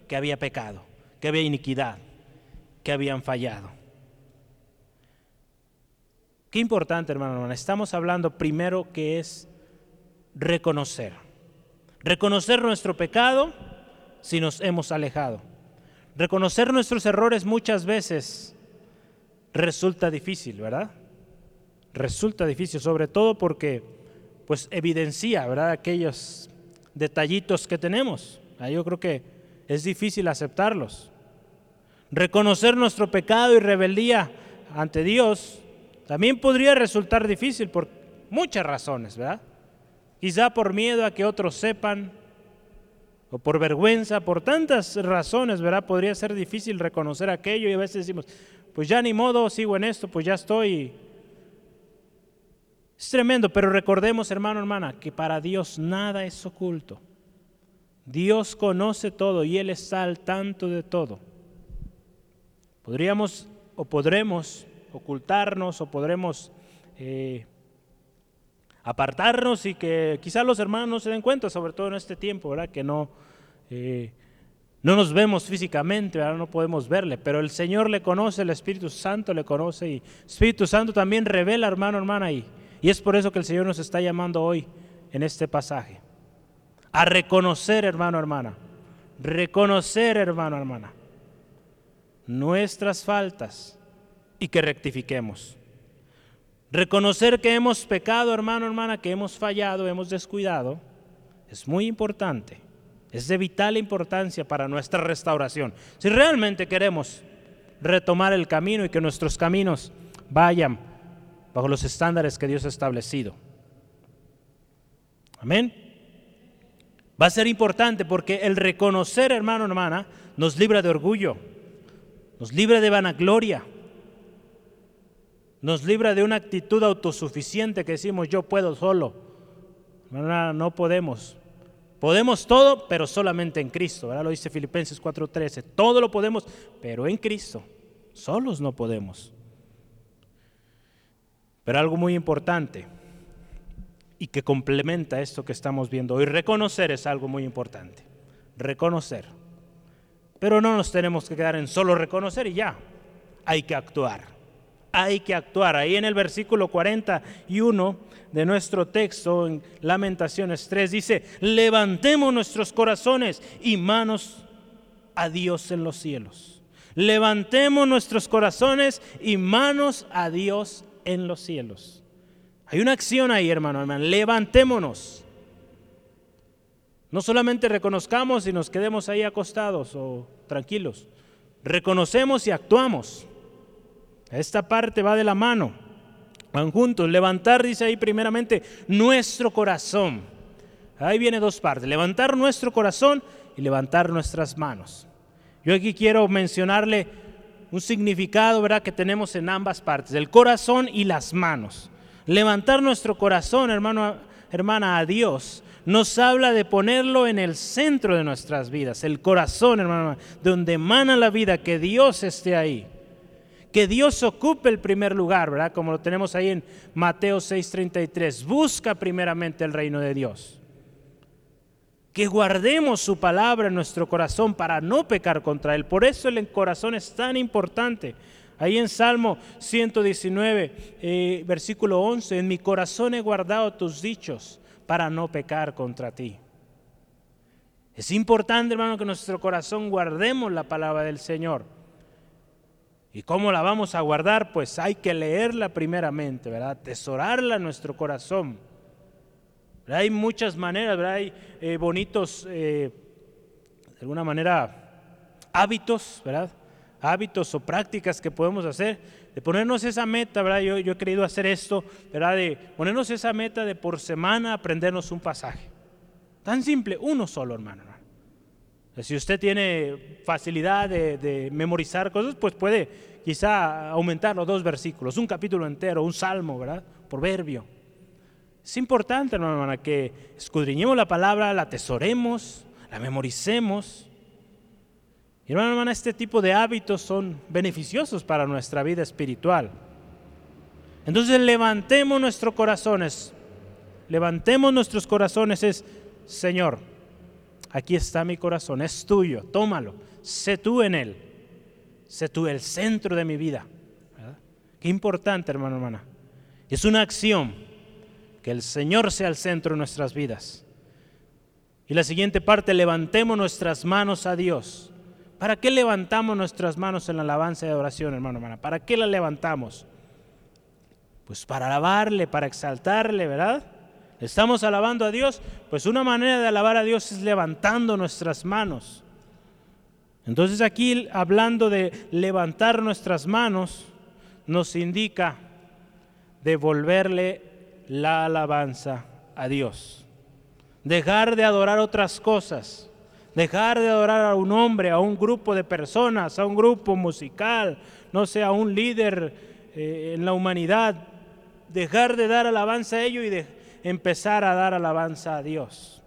que había pecado, que había iniquidad, que habían fallado. Qué importante, hermano, hermana. Estamos hablando primero que es reconocer. Reconocer nuestro pecado si nos hemos alejado. Reconocer nuestros errores muchas veces resulta difícil, ¿verdad? Resulta difícil, sobre todo porque pues evidencia, ¿verdad? Aquellos detallitos que tenemos. Ah, yo creo que es difícil aceptarlos. Reconocer nuestro pecado y rebeldía ante Dios también podría resultar difícil por muchas razones, ¿verdad? Quizá por miedo a que otros sepan, o por vergüenza, por tantas razones, ¿verdad? Podría ser difícil reconocer aquello y a veces decimos, pues ya ni modo, sigo en esto, pues ya estoy. Es tremendo, pero recordemos, hermano, hermana, que para Dios nada es oculto. Dios conoce todo y Él está al tanto de todo. Podríamos o podremos ocultarnos o podremos eh, apartarnos y que quizás los hermanos no se den cuenta, sobre todo en este tiempo, ¿verdad? Que no, eh, no nos vemos físicamente, ¿verdad? No podemos verle, pero el Señor le conoce, el Espíritu Santo le conoce y Espíritu Santo también revela, hermano, hermana, y, y es por eso que el Señor nos está llamando hoy en este pasaje. A reconocer, hermano, hermana. Reconocer, hermano, hermana. Nuestras faltas y que rectifiquemos. Reconocer que hemos pecado, hermano, hermana, que hemos fallado, hemos descuidado, es muy importante. Es de vital importancia para nuestra restauración. Si realmente queremos retomar el camino y que nuestros caminos vayan bajo los estándares que Dios ha establecido. Amén. Va a ser importante porque el reconocer, hermano, hermana, nos libra de orgullo, nos libra de vanagloria, nos libra de una actitud autosuficiente que decimos yo puedo solo. No, no podemos. Podemos todo, pero solamente en Cristo. Ahora lo dice Filipenses 4:13. Todo lo podemos, pero en Cristo. Solos no podemos. Pero algo muy importante y que complementa esto que estamos viendo hoy, reconocer es algo muy importante. Reconocer. Pero no nos tenemos que quedar en solo reconocer y ya. Hay que actuar hay que actuar. Ahí en el versículo 41 de nuestro texto, en Lamentaciones 3, dice, levantemos nuestros corazones y manos a Dios en los cielos. Levantemos nuestros corazones y manos a Dios en los cielos. Hay una acción ahí, hermano, hermano. Levantémonos. No solamente reconozcamos y nos quedemos ahí acostados o tranquilos. Reconocemos y actuamos. Esta parte va de la mano. Van juntos. Levantar, dice ahí primeramente, nuestro corazón. Ahí viene dos partes. Levantar nuestro corazón y levantar nuestras manos. Yo aquí quiero mencionarle un significado, ¿verdad?, que tenemos en ambas partes, el corazón y las manos. Levantar nuestro corazón, hermano, hermana, a Dios, nos habla de ponerlo en el centro de nuestras vidas. El corazón, hermano, donde emana la vida, que Dios esté ahí que Dios ocupe el primer lugar, ¿verdad? Como lo tenemos ahí en Mateo 6:33. Busca primeramente el reino de Dios. Que guardemos su palabra en nuestro corazón para no pecar contra Él. Por eso el corazón es tan importante. Ahí en Salmo 119, eh, versículo 11, en mi corazón he guardado tus dichos para no pecar contra ti. Es importante, hermano, que nuestro corazón guardemos la palabra del Señor. ¿Y cómo la vamos a guardar? Pues hay que leerla primeramente, ¿verdad? Tesorarla en nuestro corazón. Hay muchas maneras, ¿verdad? Hay eh, bonitos, eh, de alguna manera, hábitos, ¿verdad? Hábitos o prácticas que podemos hacer, de ponernos esa meta, ¿verdad? Yo, yo he querido hacer esto, ¿verdad? De ponernos esa meta de por semana aprendernos un pasaje. Tan simple, uno solo, hermano. Si usted tiene facilidad de, memorizar cosas, pues puede quizá aumentar los dos versículos, un capítulo entero, un salmo, ¿verdad? Proverbio. Es importante, hermana, que escudriñemos la palabra, la atesoremos, la memoricemos. Y hermano, hermana, este tipo de hábitos son beneficiosos para nuestra vida espiritual. Entonces levantemos nuestros corazones, levantemos nuestros corazones, es Señor, aquí está mi corazón, es tuyo, tómalo, sé tú en él, sé tú el centro de mi vida. Qué importante, hermano, hermana. Es una acción, que el Señor sea el centro de nuestras vidas. Y la siguiente parte, levantemos nuestras manos a Dios. ¿Para qué levantamos nuestras manos en la alabanza y adoración, hermano, hermana? ¿Para qué la levantamos? Pues para alabarle, para exaltarle, ¿verdad? Estamos alabando a Dios, pues una manera de alabar a Dios es levantando nuestras manos. Entonces aquí hablando de levantar nuestras manos, nos indica devolverle la alabanza a Dios. Dejar de adorar otras cosas, dejar de adorar a un hombre, a un grupo de personas, a un grupo musical, no sé, a un líder eh, en la humanidad, dejar de dar alabanza a ello y de, empezar a dar alabanza a Dios.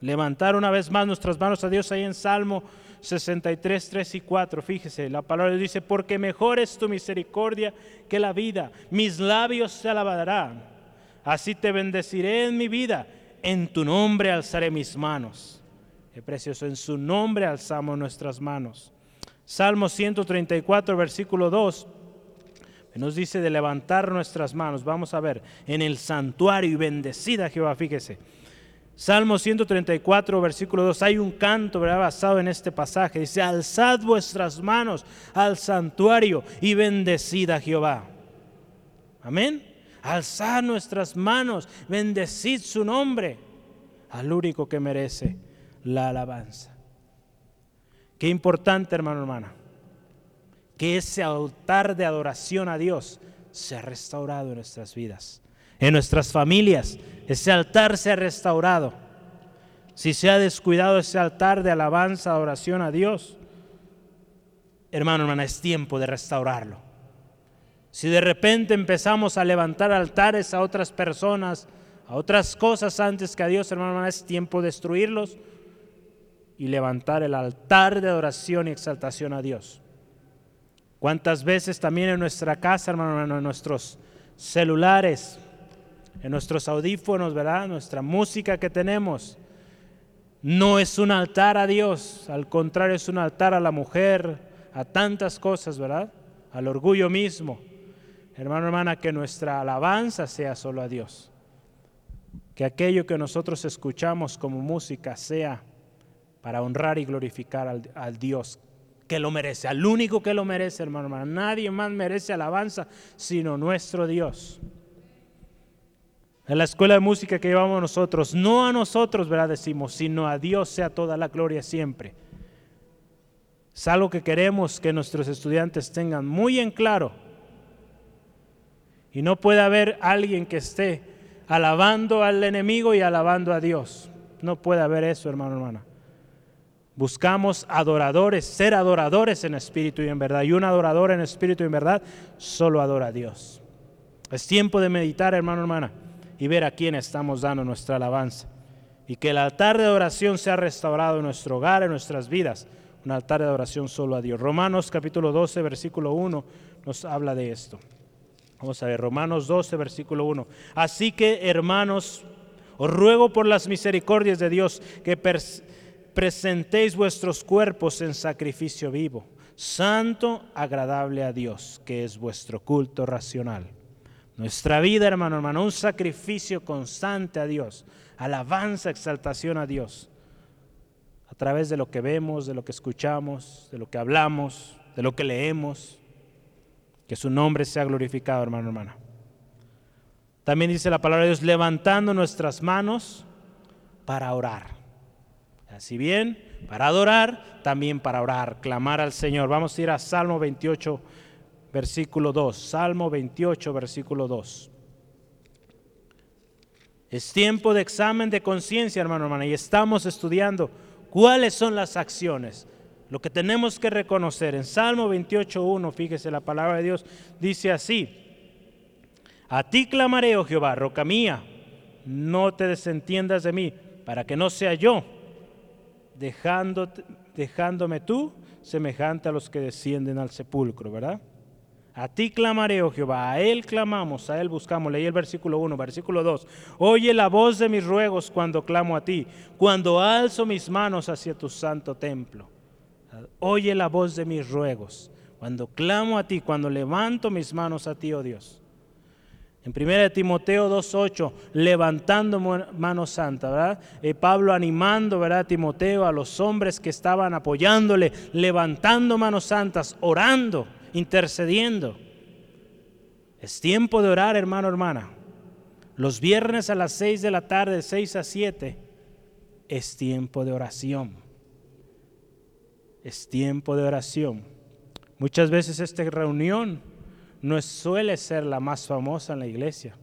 Levantar una vez más nuestras manos a Dios ahí en Salmo 63, 3 y 4. Fíjese, la palabra dice, porque mejor es tu misericordia que la vida. Mis labios se alabarán. Así te bendeciré en mi vida. En tu nombre alzaré mis manos. Qué precioso, en su nombre alzamos nuestras manos. Salmo 134, versículo 2 nos dice de levantar nuestras manos. Vamos a ver, en el santuario y bendecida Jehová, fíjese. Salmo 134, versículo 2, hay un canto basado en este pasaje. Dice, alzad vuestras manos al santuario y bendecida Jehová. Amén. Alzad nuestras manos, bendecid su nombre al único que merece la alabanza. Qué importante, hermano, hermana que ese altar de adoración a Dios se ha restaurado en nuestras vidas, en nuestras familias. Ese altar se ha restaurado. Si se ha descuidado ese altar de alabanza, adoración a Dios, hermano, hermana, es tiempo de restaurarlo. Si de repente empezamos a levantar altares a otras personas, a otras cosas antes que a Dios, hermano, hermana, es tiempo de destruirlos y levantar el altar de adoración y exaltación a Dios. ¿Cuántas veces también en nuestra casa, hermano, en nuestros celulares, en nuestros audífonos, ¿verdad? Nuestra música que tenemos, no es un altar a Dios, al contrario es un altar a la mujer, a tantas cosas, ¿verdad? Al orgullo mismo. Hermano, hermana, que nuestra alabanza sea solo a Dios. Que aquello que nosotros escuchamos como música sea para honrar y glorificar al, al Dios que lo merece, al único que lo merece, hermano, hermano. Nadie más merece alabanza sino nuestro Dios. En la escuela de música que llevamos nosotros, no a nosotros, ¿verdad? Decimos, sino a Dios sea toda la gloria siempre. Es algo que queremos que nuestros estudiantes tengan muy en claro. Y no puede haber alguien que esté alabando al enemigo y alabando a Dios. No puede haber eso, hermano, hermana. Buscamos adoradores, ser adoradores en espíritu y en verdad. Y un adorador en espíritu y en verdad solo adora a Dios. Es tiempo de meditar, hermano, hermana, y ver a quién estamos dando nuestra alabanza. Y que el altar de adoración sea restaurado en nuestro hogar, en nuestras vidas. Un altar de adoración solo a Dios. Romanos capítulo 12, versículo 1 nos habla de esto. Vamos a ver, Romanos 12, versículo 1. Así que, hermanos, os ruego por las misericordias de Dios que presentéis vuestros cuerpos en sacrificio vivo, santo, agradable a Dios, que es vuestro culto racional. Nuestra vida, hermano, hermano, un sacrificio constante a Dios, alabanza, exaltación a Dios, a través de lo que vemos, de lo que escuchamos, de lo que hablamos, de lo que leemos. Que su nombre sea glorificado, hermano, hermana. También dice la palabra de Dios, levantando nuestras manos para orar. Así bien, para adorar, también para orar, clamar al Señor. Vamos a ir a Salmo 28, versículo 2. Salmo 28, versículo 2. Es tiempo de examen de conciencia, hermano, hermana, y estamos estudiando cuáles son las acciones, lo que tenemos que reconocer. En Salmo 28.1, fíjese, la palabra de Dios dice así, a ti clamaré, oh Jehová, roca mía, no te desentiendas de mí, para que no sea yo, dejándome tú semejante a los que descienden al sepulcro, ¿verdad? A ti clamaré, oh Jehová, a Él clamamos, a Él buscamos. Leí el versículo 1, versículo 2. Oye la voz de mis ruegos cuando clamo a ti, cuando alzo mis manos hacia tu santo templo. Oye la voz de mis ruegos, cuando clamo a ti, cuando levanto mis manos a ti, oh Dios. En 1 Timoteo 2.8, levantando mano santa, ¿verdad? Eh, Pablo animando, ¿verdad? A Timoteo, a los hombres que estaban apoyándole, levantando manos santas, orando, intercediendo. Es tiempo de orar, hermano, hermana. Los viernes a las 6 de la tarde, 6 a 7, es tiempo de oración es tiempo de oración. Muchas veces esta reunión no suele ser la más famosa en la iglesia,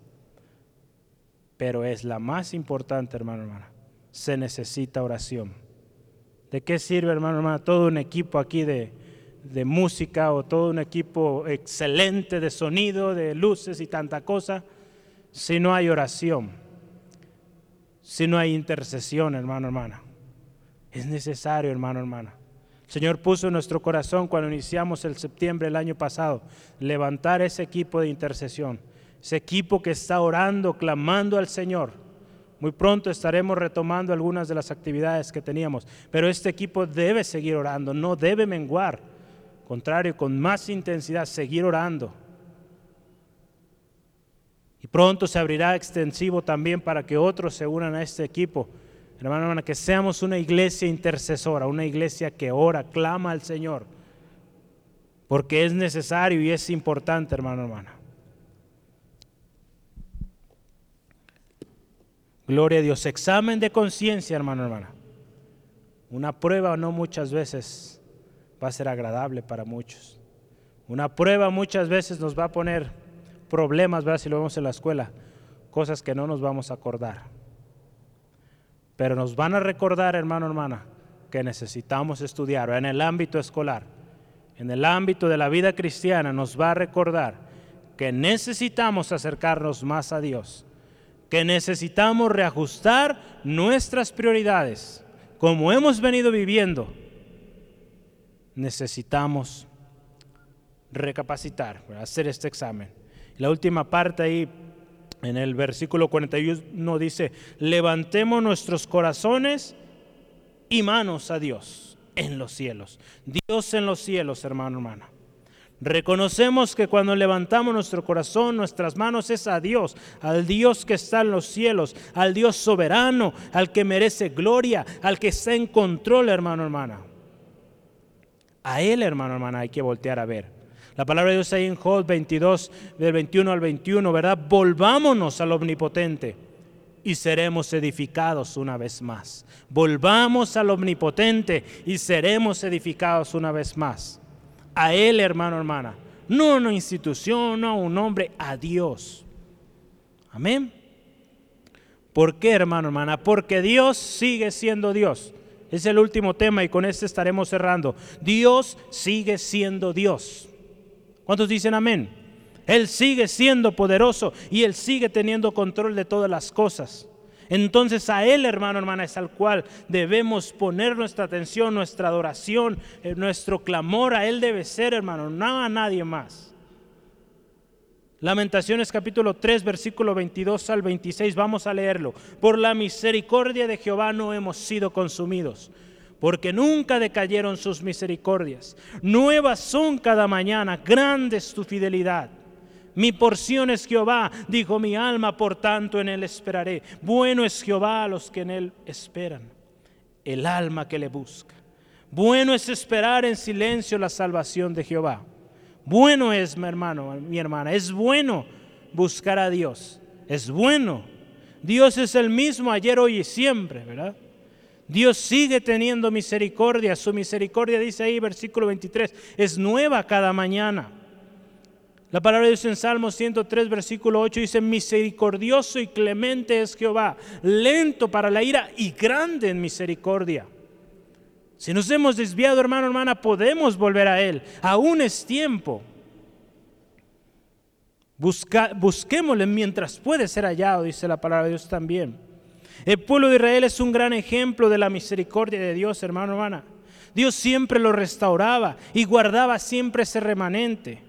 pero es la más importante, hermano, hermana. Se necesita oración. ¿De qué sirve, hermano, hermana, todo un equipo aquí de, de música o todo un equipo excelente de sonido, de luces y tanta cosa, si no hay oración, si no hay intercesión, hermano, hermana? Es necesario, hermano, hermana. Señor puso en nuestro corazón cuando iniciamos el septiembre del año pasado, levantar ese equipo de intercesión, ese equipo que está orando, clamando al Señor. Muy pronto estaremos retomando algunas de las actividades que teníamos, pero este equipo debe seguir orando, no debe menguar. Contrario, con más intensidad, seguir orando. Y pronto se abrirá extensivo también para que otros se unan a este equipo Hermano, hermana, que seamos una iglesia intercesora, una iglesia que ora, clama al Señor, porque es necesario y es importante, hermano, hermana. Gloria a Dios. Examen de conciencia, hermano, hermana. Una prueba no muchas veces va a ser agradable para muchos. Una prueba muchas veces nos va a poner problemas, ¿verdad? Si lo vemos en la escuela, cosas que no nos vamos a acordar. Pero nos van a recordar, hermano, hermana, que necesitamos estudiar en el ámbito escolar, en el ámbito de la vida cristiana, nos va a recordar que necesitamos acercarnos más a Dios, que necesitamos reajustar nuestras prioridades, como hemos venido viviendo. Necesitamos recapacitar, hacer este examen. La última parte ahí en el versículo 41 dice, levantemos nuestros corazones y manos a Dios en los cielos. Dios en los cielos, hermano, hermana. Reconocemos que cuando levantamos nuestro corazón, nuestras manos es a Dios, al Dios que está en los cielos, al Dios soberano, al que merece gloria, al que está en control, hermano, hermana. A Él, hermano, hermana, hay que voltear a ver. La palabra de Dios ahí en Job 22, del 21 al 21, ¿verdad? Volvámonos al omnipotente y seremos edificados una vez más. Volvamos al omnipotente y seremos edificados una vez más. A Él, hermano, hermana. No a una institución, no a un hombre, a Dios. Amén. ¿Por qué, hermano, hermana? Porque Dios sigue siendo Dios. Es el último tema y con este estaremos cerrando. Dios sigue siendo Dios. ¿Cuántos dicen amén? Él sigue siendo poderoso y Él sigue teniendo control de todas las cosas. Entonces a Él, hermano, hermana, es al cual debemos poner nuestra atención, nuestra adoración, eh, nuestro clamor. A Él debe ser, hermano, no a nadie más. Lamentaciones capítulo 3, versículo 22 al 26, vamos a leerlo. Por la misericordia de Jehová no hemos sido consumidos porque nunca decayeron sus misericordias. Nuevas son cada mañana, grande es tu fidelidad. Mi porción es Jehová, dijo mi alma, por tanto en él esperaré. Bueno es Jehová a los que en él esperan, el alma que le busca. Bueno es esperar en silencio la salvación de Jehová. Bueno es, mi hermano, mi hermana, es bueno buscar a Dios. Es bueno. Dios es el mismo ayer, hoy y siempre, ¿verdad? Dios sigue teniendo misericordia. Su misericordia, dice ahí, versículo 23, es nueva cada mañana. La palabra de Dios en Salmo 103, versículo 8 dice, misericordioso y clemente es Jehová, lento para la ira y grande en misericordia. Si nos hemos desviado, hermano, hermana, podemos volver a Él. Aún es tiempo. Busca, busquémosle mientras puede ser hallado, dice la palabra de Dios también. El pueblo de Israel es un gran ejemplo de la misericordia de Dios, hermano, hermana. Dios siempre lo restauraba y guardaba siempre ese remanente.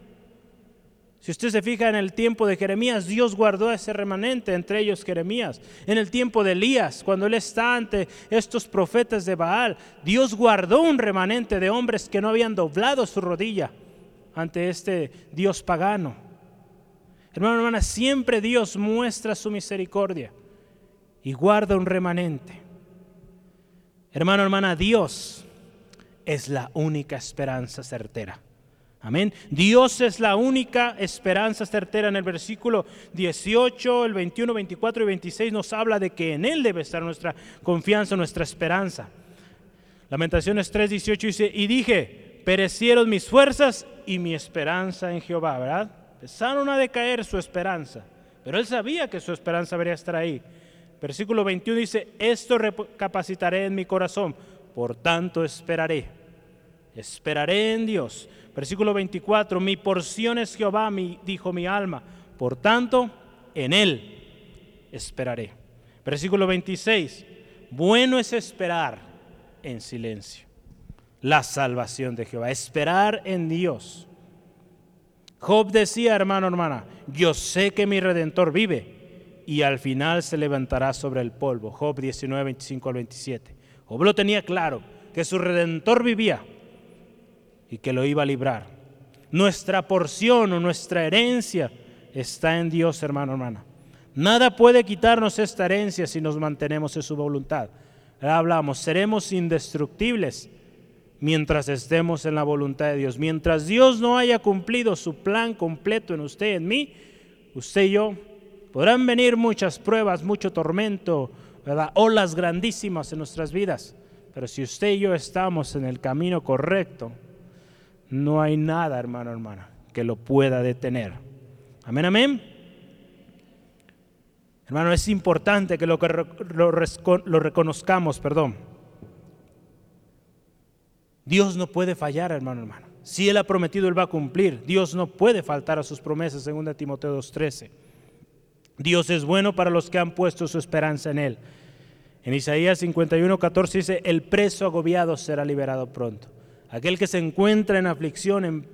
Si usted se fija en el tiempo de Jeremías, Dios guardó ese remanente, entre ellos Jeremías. En el tiempo de Elías, cuando él está ante estos profetas de Baal, Dios guardó un remanente de hombres que no habían doblado su rodilla ante este Dios pagano. Hermano, hermana, siempre Dios muestra su misericordia y guarda un remanente. Hermano, hermana, Dios es la única esperanza certera. Amén. Dios es la única esperanza certera. En el versículo 18, el 21, 24 y 26 nos habla de que en Él debe estar nuestra confianza, nuestra esperanza. Lamentaciones 3, 18 dice, y dije, perecieron mis fuerzas y mi esperanza en Jehová, ¿verdad? Empezaron a decaer su esperanza, pero Él sabía que su esperanza debería estar ahí. Versículo 21 dice, esto recapacitaré en mi corazón, por tanto esperaré. Esperaré en Dios Versículo 24, mi porción es Jehová, mi, dijo mi alma, por tanto, en él esperaré. Versículo 26, bueno es esperar en silencio la salvación de Jehová, esperar en Dios. Job decía, hermano, hermana, yo sé que mi redentor vive y al final se levantará sobre el polvo. Job 19, 25 al 27. Job lo tenía claro, que su redentor vivía y que lo iba a librar. Nuestra porción o nuestra herencia está en Dios, hermano, hermana. Nada puede quitarnos esta herencia si nos mantenemos en su voluntad. hablamos, seremos indestructibles mientras estemos en la voluntad de Dios. Mientras Dios no haya cumplido su plan completo en usted en mí, usted y yo, podrán venir muchas pruebas, mucho tormento, ¿verdad? olas grandísimas en nuestras vidas. Pero si usted y yo estamos en el camino correcto, no hay nada, hermano, hermana, que lo pueda detener. Amén, amén. Hermano, es importante que lo, lo, reconozcamos, perdón. Dios no puede fallar, hermano, hermano. Si Él ha prometido, Él va a cumplir. Dios no puede faltar a sus promesas, según Timoteo 2.13. Dios es bueno para los que han puesto su esperanza en Él. En Isaías 51.14 dice, el preso agobiado será liberado pronto aquel que se encuentra en aflicción,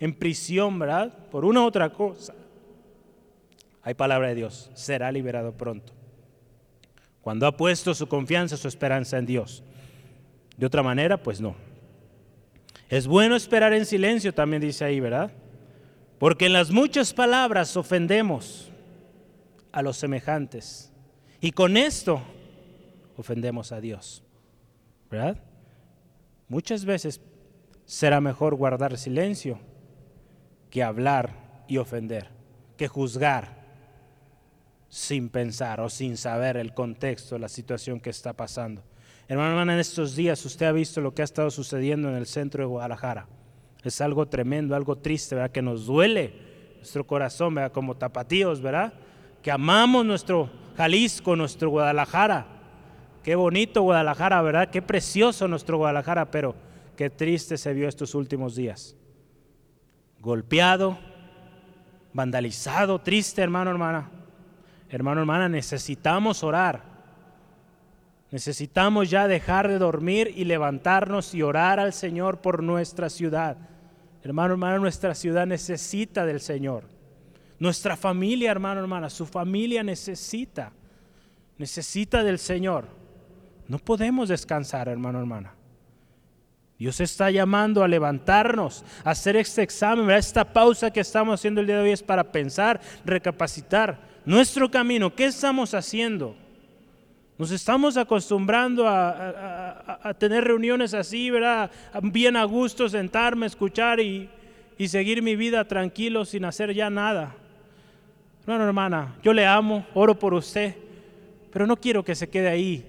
en, prisión, ¿verdad? Por una u otra cosa. Hay palabra de Dios, será liberado pronto. Cuando ha puesto su confianza, su esperanza en Dios. De otra manera, pues no. Es bueno esperar en silencio, también dice ahí, ¿verdad? Porque en las muchas palabras ofendemos a los semejantes. Y con esto ofendemos a Dios. ¿Verdad? Muchas veces será mejor guardar silencio que hablar y ofender, que juzgar sin pensar o sin saber el contexto, la situación que está pasando. Hermano, hermana, en estos días usted ha visto lo que ha estado sucediendo en el centro de Guadalajara. Es algo tremendo, algo triste, ¿verdad? Que nos duele nuestro corazón, ¿verdad? Como tapatíos, ¿verdad? Que amamos nuestro Jalisco, nuestro Guadalajara. Qué bonito Guadalajara, ¿verdad? Qué precioso nuestro Guadalajara, pero Qué triste se vio estos últimos días. Golpeado, vandalizado, triste, hermano, hermana. Hermano, hermana, necesitamos orar. Necesitamos ya dejar de dormir y levantarnos y orar al Señor por nuestra ciudad. Hermano, hermana, nuestra ciudad necesita del Señor. Nuestra familia, hermano, hermana, su familia necesita, necesita del Señor. No podemos descansar, hermano, hermana. Dios está llamando a levantarnos, a hacer este examen. Esta pausa que estamos haciendo el día de hoy es para pensar, recapacitar nuestro camino. ¿Qué estamos haciendo? Nos estamos acostumbrando a, tener reuniones así. Bien a gusto, sentarme, escuchar y, y seguir mi vida tranquilo sin hacer ya nada. Hermano, hermana, yo le amo, oro por usted, pero no quiero que se quede ahí.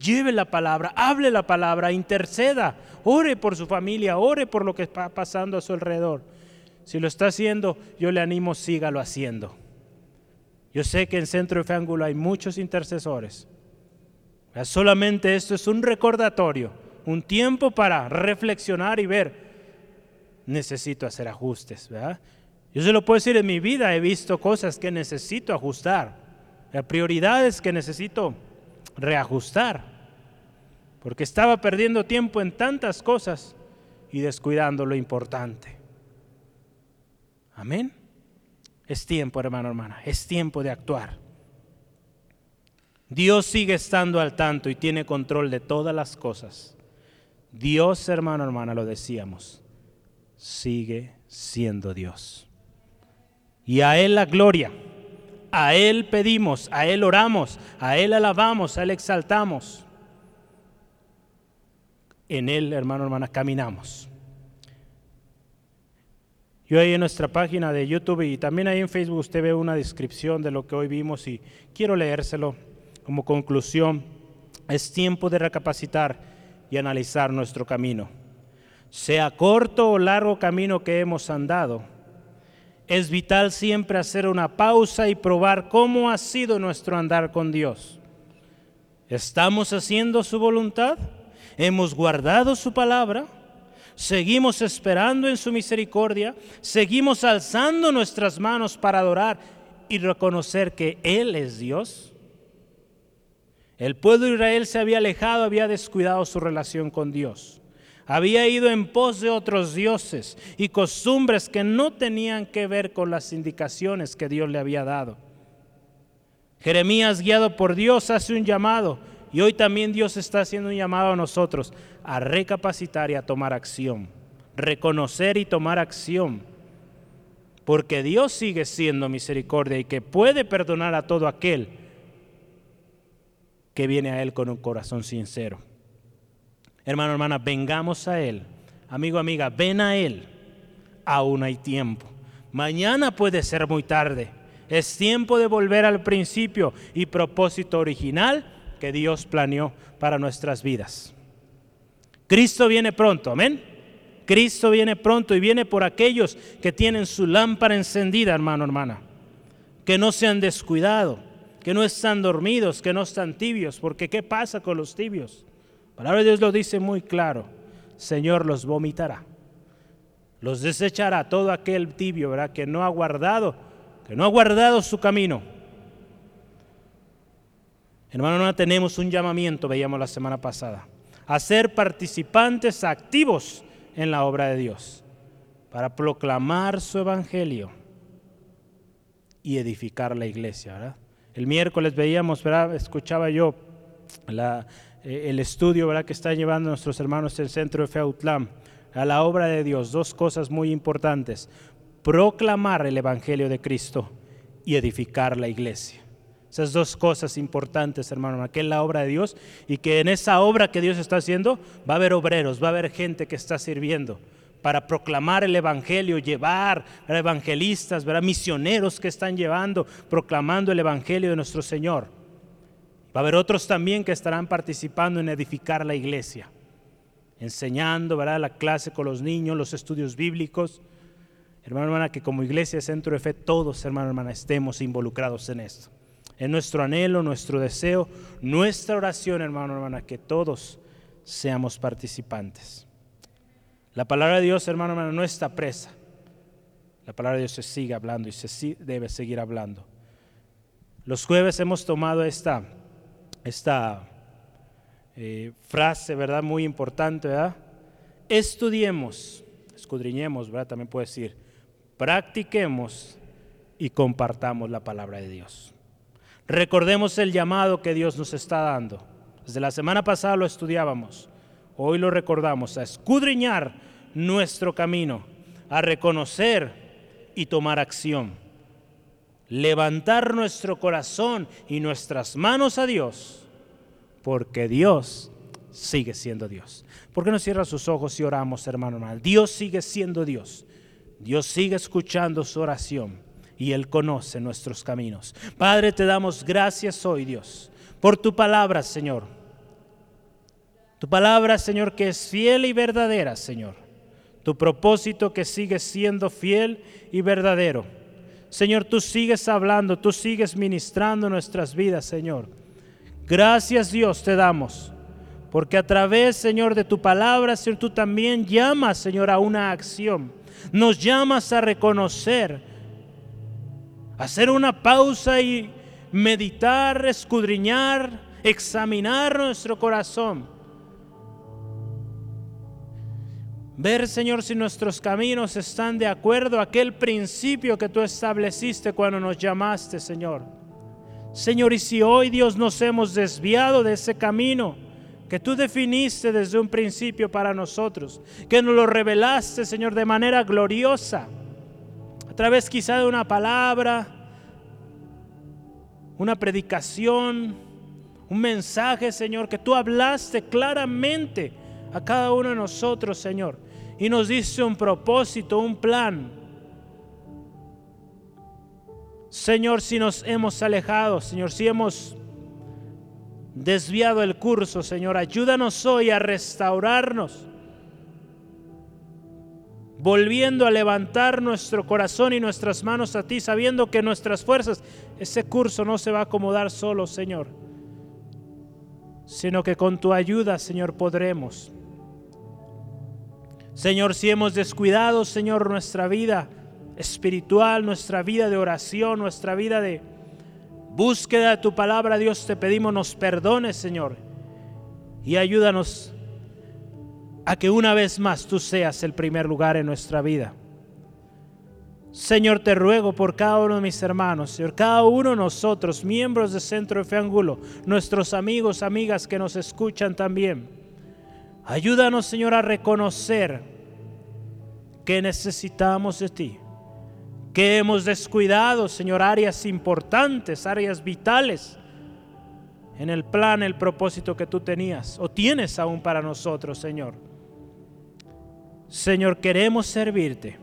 Lleve la palabra, hable la palabra, interceda, ore por su familia, ore por lo que está pasando a su alrededor. Si lo está haciendo, yo le animo, sígalo haciendo. Yo sé que en Centro de Fe Ángulo hay muchos intercesores. Solamente esto es un recordatorio, un tiempo para reflexionar y ver, necesito hacer ajustes. ¿verdad? Yo se lo puedo decir, en mi vida he visto cosas que necesito ajustar, prioridades que necesito reajustar, porque estaba perdiendo tiempo en tantas cosas y descuidando lo importante. Amén. Es tiempo, hermano, hermana, es tiempo de actuar. Dios sigue estando al tanto y tiene control de todas las cosas. Dios, hermano, hermana, lo decíamos, sigue siendo Dios. Y a Él la gloria, a Él pedimos, a Él oramos, a Él alabamos, a Él exaltamos. En Él, hermano, hermana, caminamos. Yo ahí en nuestra página de YouTube y también ahí en Facebook usted ve una descripción de lo que hoy vimos y quiero leérselo como conclusión. Es tiempo de recapacitar y analizar nuestro camino. Sea corto o largo camino que hemos andado, es vital siempre hacer una pausa y probar cómo ha sido nuestro andar con Dios. ¿Estamos haciendo su voluntad? ¿Hemos guardado su palabra? seguimos esperando en su misericordia, seguimos alzando nuestras manos para adorar y reconocer que Él es Dios. El pueblo de Israel se había alejado, había descuidado su relación con Dios. Había ido en pos de otros dioses y costumbres que no tenían que ver con las indicaciones que Dios le había dado. Jeremías, guiado por Dios, hace un llamado y hoy también Dios está haciendo un llamado a nosotros a recapacitar y a tomar acción, reconocer y tomar acción, porque Dios sigue siendo misericordia y que puede perdonar a todo aquel que viene a Él con un corazón sincero. Hermano, hermana, vengamos a Él. Amigo, amiga, ven a Él. Aún hay tiempo. Mañana puede ser muy tarde. Es tiempo de volver al principio y propósito original que Dios planeó para nuestras vidas. Cristo viene pronto, amén. Cristo viene pronto y viene por aquellos que tienen su lámpara encendida, hermano, hermana. Que no se han descuidado, que no están dormidos, que no están tibios, porque ¿qué pasa con los tibios? La palabra de Dios lo dice muy claro. Señor los vomitará. Los desechará todo aquel tibio, ¿verdad? Que no ha guardado, que no ha guardado su camino Hermano, no tenemos un llamamiento, veíamos la semana pasada, a ser participantes activos en la obra de Dios, para proclamar su evangelio y edificar la iglesia. ¿verdad? El miércoles veíamos, ¿verdad? escuchaba yo eh, el estudio ¿verdad? que están llevando nuestros hermanos del centro de Feutlam a la obra de Dios. Dos cosas muy importantes. Proclamar el Evangelio de Cristo y edificar la iglesia. Esas dos cosas importantes, hermano, que es la obra de Dios y que en esa obra que Dios está haciendo va a haber obreros, va a haber gente que está sirviendo para proclamar el Evangelio, llevar evangelistas, ¿verdad? misioneros que están llevando, proclamando el Evangelio de nuestro Señor. Va a haber otros también que estarán participando en edificar la iglesia, enseñando ¿verdad? la clase con los niños, los estudios bíblicos. Hermano, hermana, que como iglesia, centro de fe, todos, hermano, hermana, estemos involucrados en esto. Es nuestro anhelo, nuestro deseo, nuestra oración, hermano, hermana, que todos seamos participantes. La palabra de Dios, hermano, hermana, no está presa. La palabra de Dios se sigue hablando y se debe seguir hablando. Los jueves hemos tomado esta, esta eh, frase, ¿verdad? Muy importante, ¿verdad? Estudiemos, escudriñemos, ¿verdad? También puede decir, practiquemos y compartamos la palabra de Dios. Recordemos el llamado que Dios nos está dando. Desde la semana pasada lo estudiábamos, hoy lo recordamos, a escudriñar nuestro camino, a reconocer y tomar acción. Levantar nuestro corazón y nuestras manos a Dios, porque Dios sigue siendo Dios. ¿Por qué no cierra sus ojos y oramos, hermano? hermano? Dios sigue siendo Dios. Dios sigue escuchando su oración y Él conoce nuestros caminos. Padre, te damos gracias hoy, Dios, por tu palabra, Señor. Tu palabra, Señor, que es fiel y verdadera, Señor. Tu propósito que sigue siendo fiel y verdadero. Señor, tú sigues hablando, tú sigues ministrando nuestras vidas, Señor. Gracias Dios te damos, porque a través, Señor, de tu palabra, Señor, tú también llamas, Señor, a una acción. Nos llamas a reconocer hacer una pausa y meditar, escudriñar, examinar nuestro corazón. Ver, Señor, si nuestros caminos están de acuerdo a aquel principio que tú estableciste cuando nos llamaste, Señor. Señor, y si hoy, Dios, nos hemos desviado de ese camino que tú definiste desde un principio para nosotros, que nos lo revelaste, Señor, de manera gloriosa a través quizá de una palabra, una predicación, un mensaje, Señor, que tú hablaste claramente a cada uno de nosotros, Señor, y nos diste un propósito, un plan. Señor, si nos hemos alejado, Señor, si hemos desviado el curso, Señor, ayúdanos hoy a restaurarnos volviendo a levantar nuestro corazón y nuestras manos a ti, sabiendo que nuestras fuerzas, ese curso no se va a acomodar solo, Señor, sino que con tu ayuda, Señor, podremos. Señor, si hemos descuidado, Señor, nuestra vida espiritual, nuestra vida de oración, nuestra vida de búsqueda de tu palabra, Dios, te pedimos nos perdones, Señor, y ayúdanos a que una vez más tú seas el primer lugar en nuestra vida. Señor, te ruego por cada uno de mis hermanos, Señor, cada uno de nosotros, miembros de Centro de Fe nuestros amigos, amigas que nos escuchan también. Ayúdanos, Señor, a reconocer que necesitamos de ti, que hemos descuidado, Señor, áreas importantes, áreas vitales en el plan, el propósito que tú tenías o tienes aún para nosotros, Señor. Señor, queremos servirte.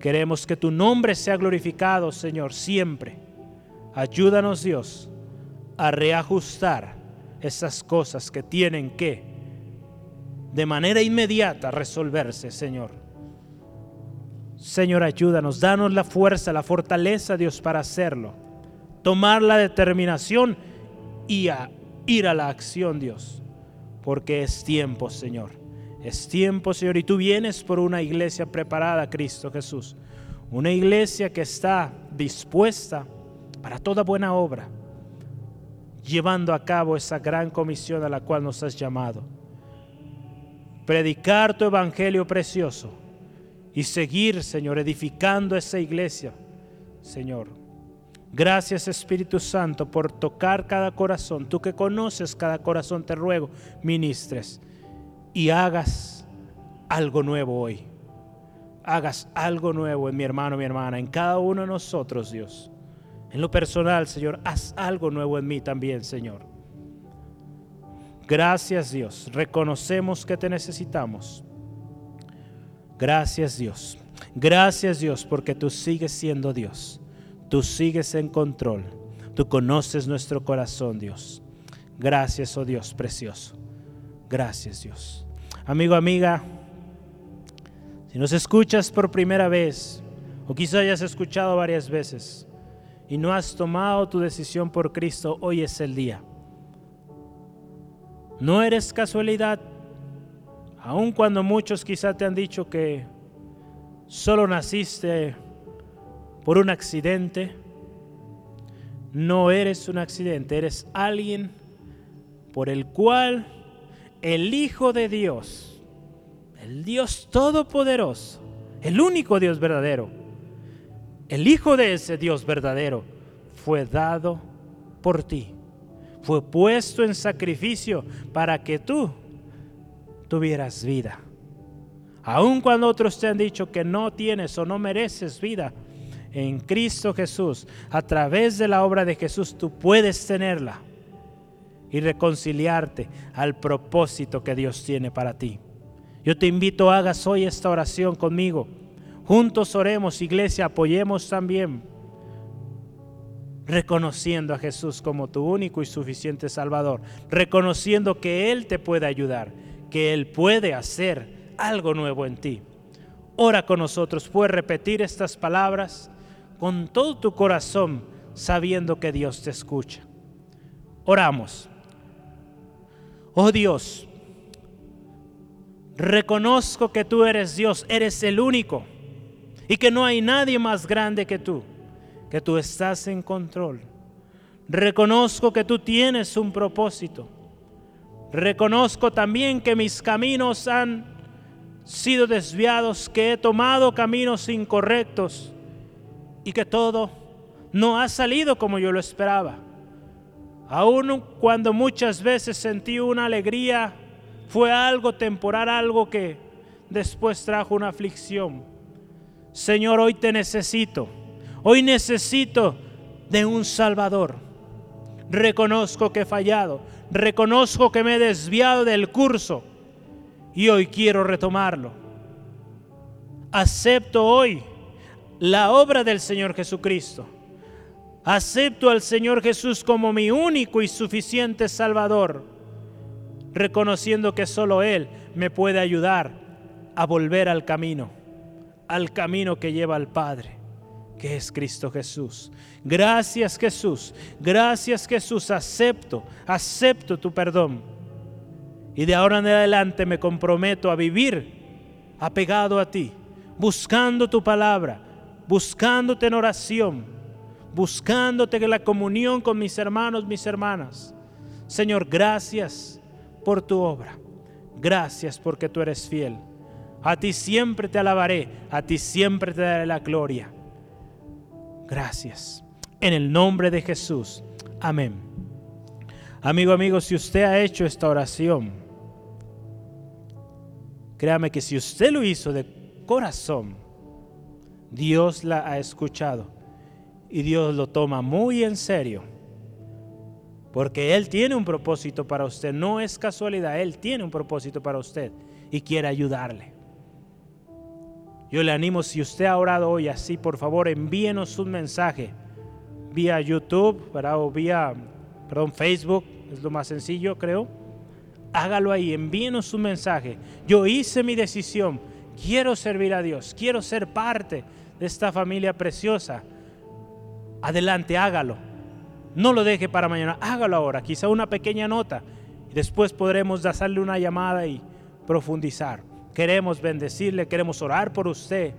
Queremos que tu nombre sea glorificado, Señor, siempre. Ayúdanos, Dios, a reajustar esas cosas que tienen que, de manera inmediata, resolverse, Señor. Señor, ayúdanos, danos la fuerza, la fortaleza, Dios, para hacerlo. Tomar la determinación y a ir a la acción, Dios, porque es tiempo, Señor es tiempo, Señor, y tú vienes por una iglesia preparada, Cristo Jesús. Una iglesia que está dispuesta para toda buena obra, llevando a cabo esa gran comisión a la cual nos has llamado. Predicar tu evangelio precioso y seguir, Señor, edificando esa iglesia, Señor. Gracias Espíritu Santo por tocar cada corazón. Tú que conoces cada corazón, te ruego, ministres y hagas algo nuevo hoy. Hagas algo nuevo en mi hermano, mi hermana, en cada uno de nosotros, Dios. En lo personal, Señor, haz algo nuevo en mí también, Señor. Gracias, Dios. Reconocemos que te necesitamos. Gracias, Dios. Gracias, Dios, porque tú sigues siendo Dios. Tú sigues en control. Tú conoces nuestro corazón, Dios. Gracias, oh Dios precioso. Gracias, Dios. Amigo, amiga, si nos escuchas por primera vez, o quizá hayas escuchado varias veces, y no has tomado tu decisión por Cristo, hoy es el día. No eres casualidad, aun cuando muchos quizá te han dicho que solo naciste por un accidente. No eres un accidente, eres alguien por el cual el Hijo de Dios, el Dios Todopoderoso, el único Dios verdadero, el Hijo de ese Dios verdadero, fue dado por ti, fue puesto en sacrificio para que tú tuvieras vida. Aun cuando otros te han dicho que no tienes o no mereces vida, en Cristo Jesús, a través de la obra de Jesús, tú puedes tenerla. y reconciliarte al propósito que Dios tiene para ti. Yo te invito, hagas hoy esta oración conmigo. Juntos oremos, iglesia, apoyemos también, reconociendo a Jesús como tu único y suficiente Salvador, reconociendo que Él te puede ayudar, que Él puede hacer algo nuevo en ti. Ora con nosotros, puedes repetir estas palabras con todo tu corazón, sabiendo que Dios te escucha. Oramos. Oh Dios, reconozco que tú eres Dios, eres el único y que no hay nadie más grande que tú, que tú estás en control. Reconozco que tú tienes un propósito. Reconozco también que mis caminos han sido desviados, que he tomado caminos incorrectos y que todo no ha salido como yo lo esperaba. Aún cuando muchas veces sentí una alegría, fue algo temporal, algo que después trajo una aflicción. Señor, hoy te necesito. Hoy necesito de un Salvador. Reconozco que he fallado. Reconozco que me he desviado del curso y hoy quiero retomarlo. Acepto hoy la obra del Señor Jesucristo. Acepto al Señor Jesús como mi único y suficiente Salvador, reconociendo que solo Él me puede ayudar a volver al camino, al camino que lleva al Padre, que es Cristo Jesús. Gracias Jesús, gracias Jesús, acepto, acepto tu perdón y de ahora en adelante me comprometo a vivir apegado a ti, buscando tu palabra, buscándote en oración, buscándote en la comunión con mis hermanos, mis hermanas. Señor, gracias por tu obra. Gracias porque tú eres fiel. A ti siempre te alabaré, a ti siempre te daré la gloria. Gracias. En el nombre de Jesús. Amén. Amigo, amigo, si usted ha hecho esta oración, Créame que si usted lo hizo de corazón, Dios la ha escuchado y Dios lo toma muy en serio. Porque Él tiene un propósito para usted, no es casualidad, Él tiene un propósito para usted y quiere ayudarle. Yo le animo, si usted ha orado hoy así, por favor envíenos un mensaje vía YouTube o vía perdón, Facebook, es lo más sencillo creo hágalo ahí, envíenos un mensaje. Yo hice mi decisión, quiero servir a Dios, quiero ser parte de esta familia preciosa. Adelante, hágalo. No lo deje para mañana, hágalo ahora, quizá una pequeña nota. Después podremos darle una llamada y profundizar. Queremos bendecirle, queremos orar por usted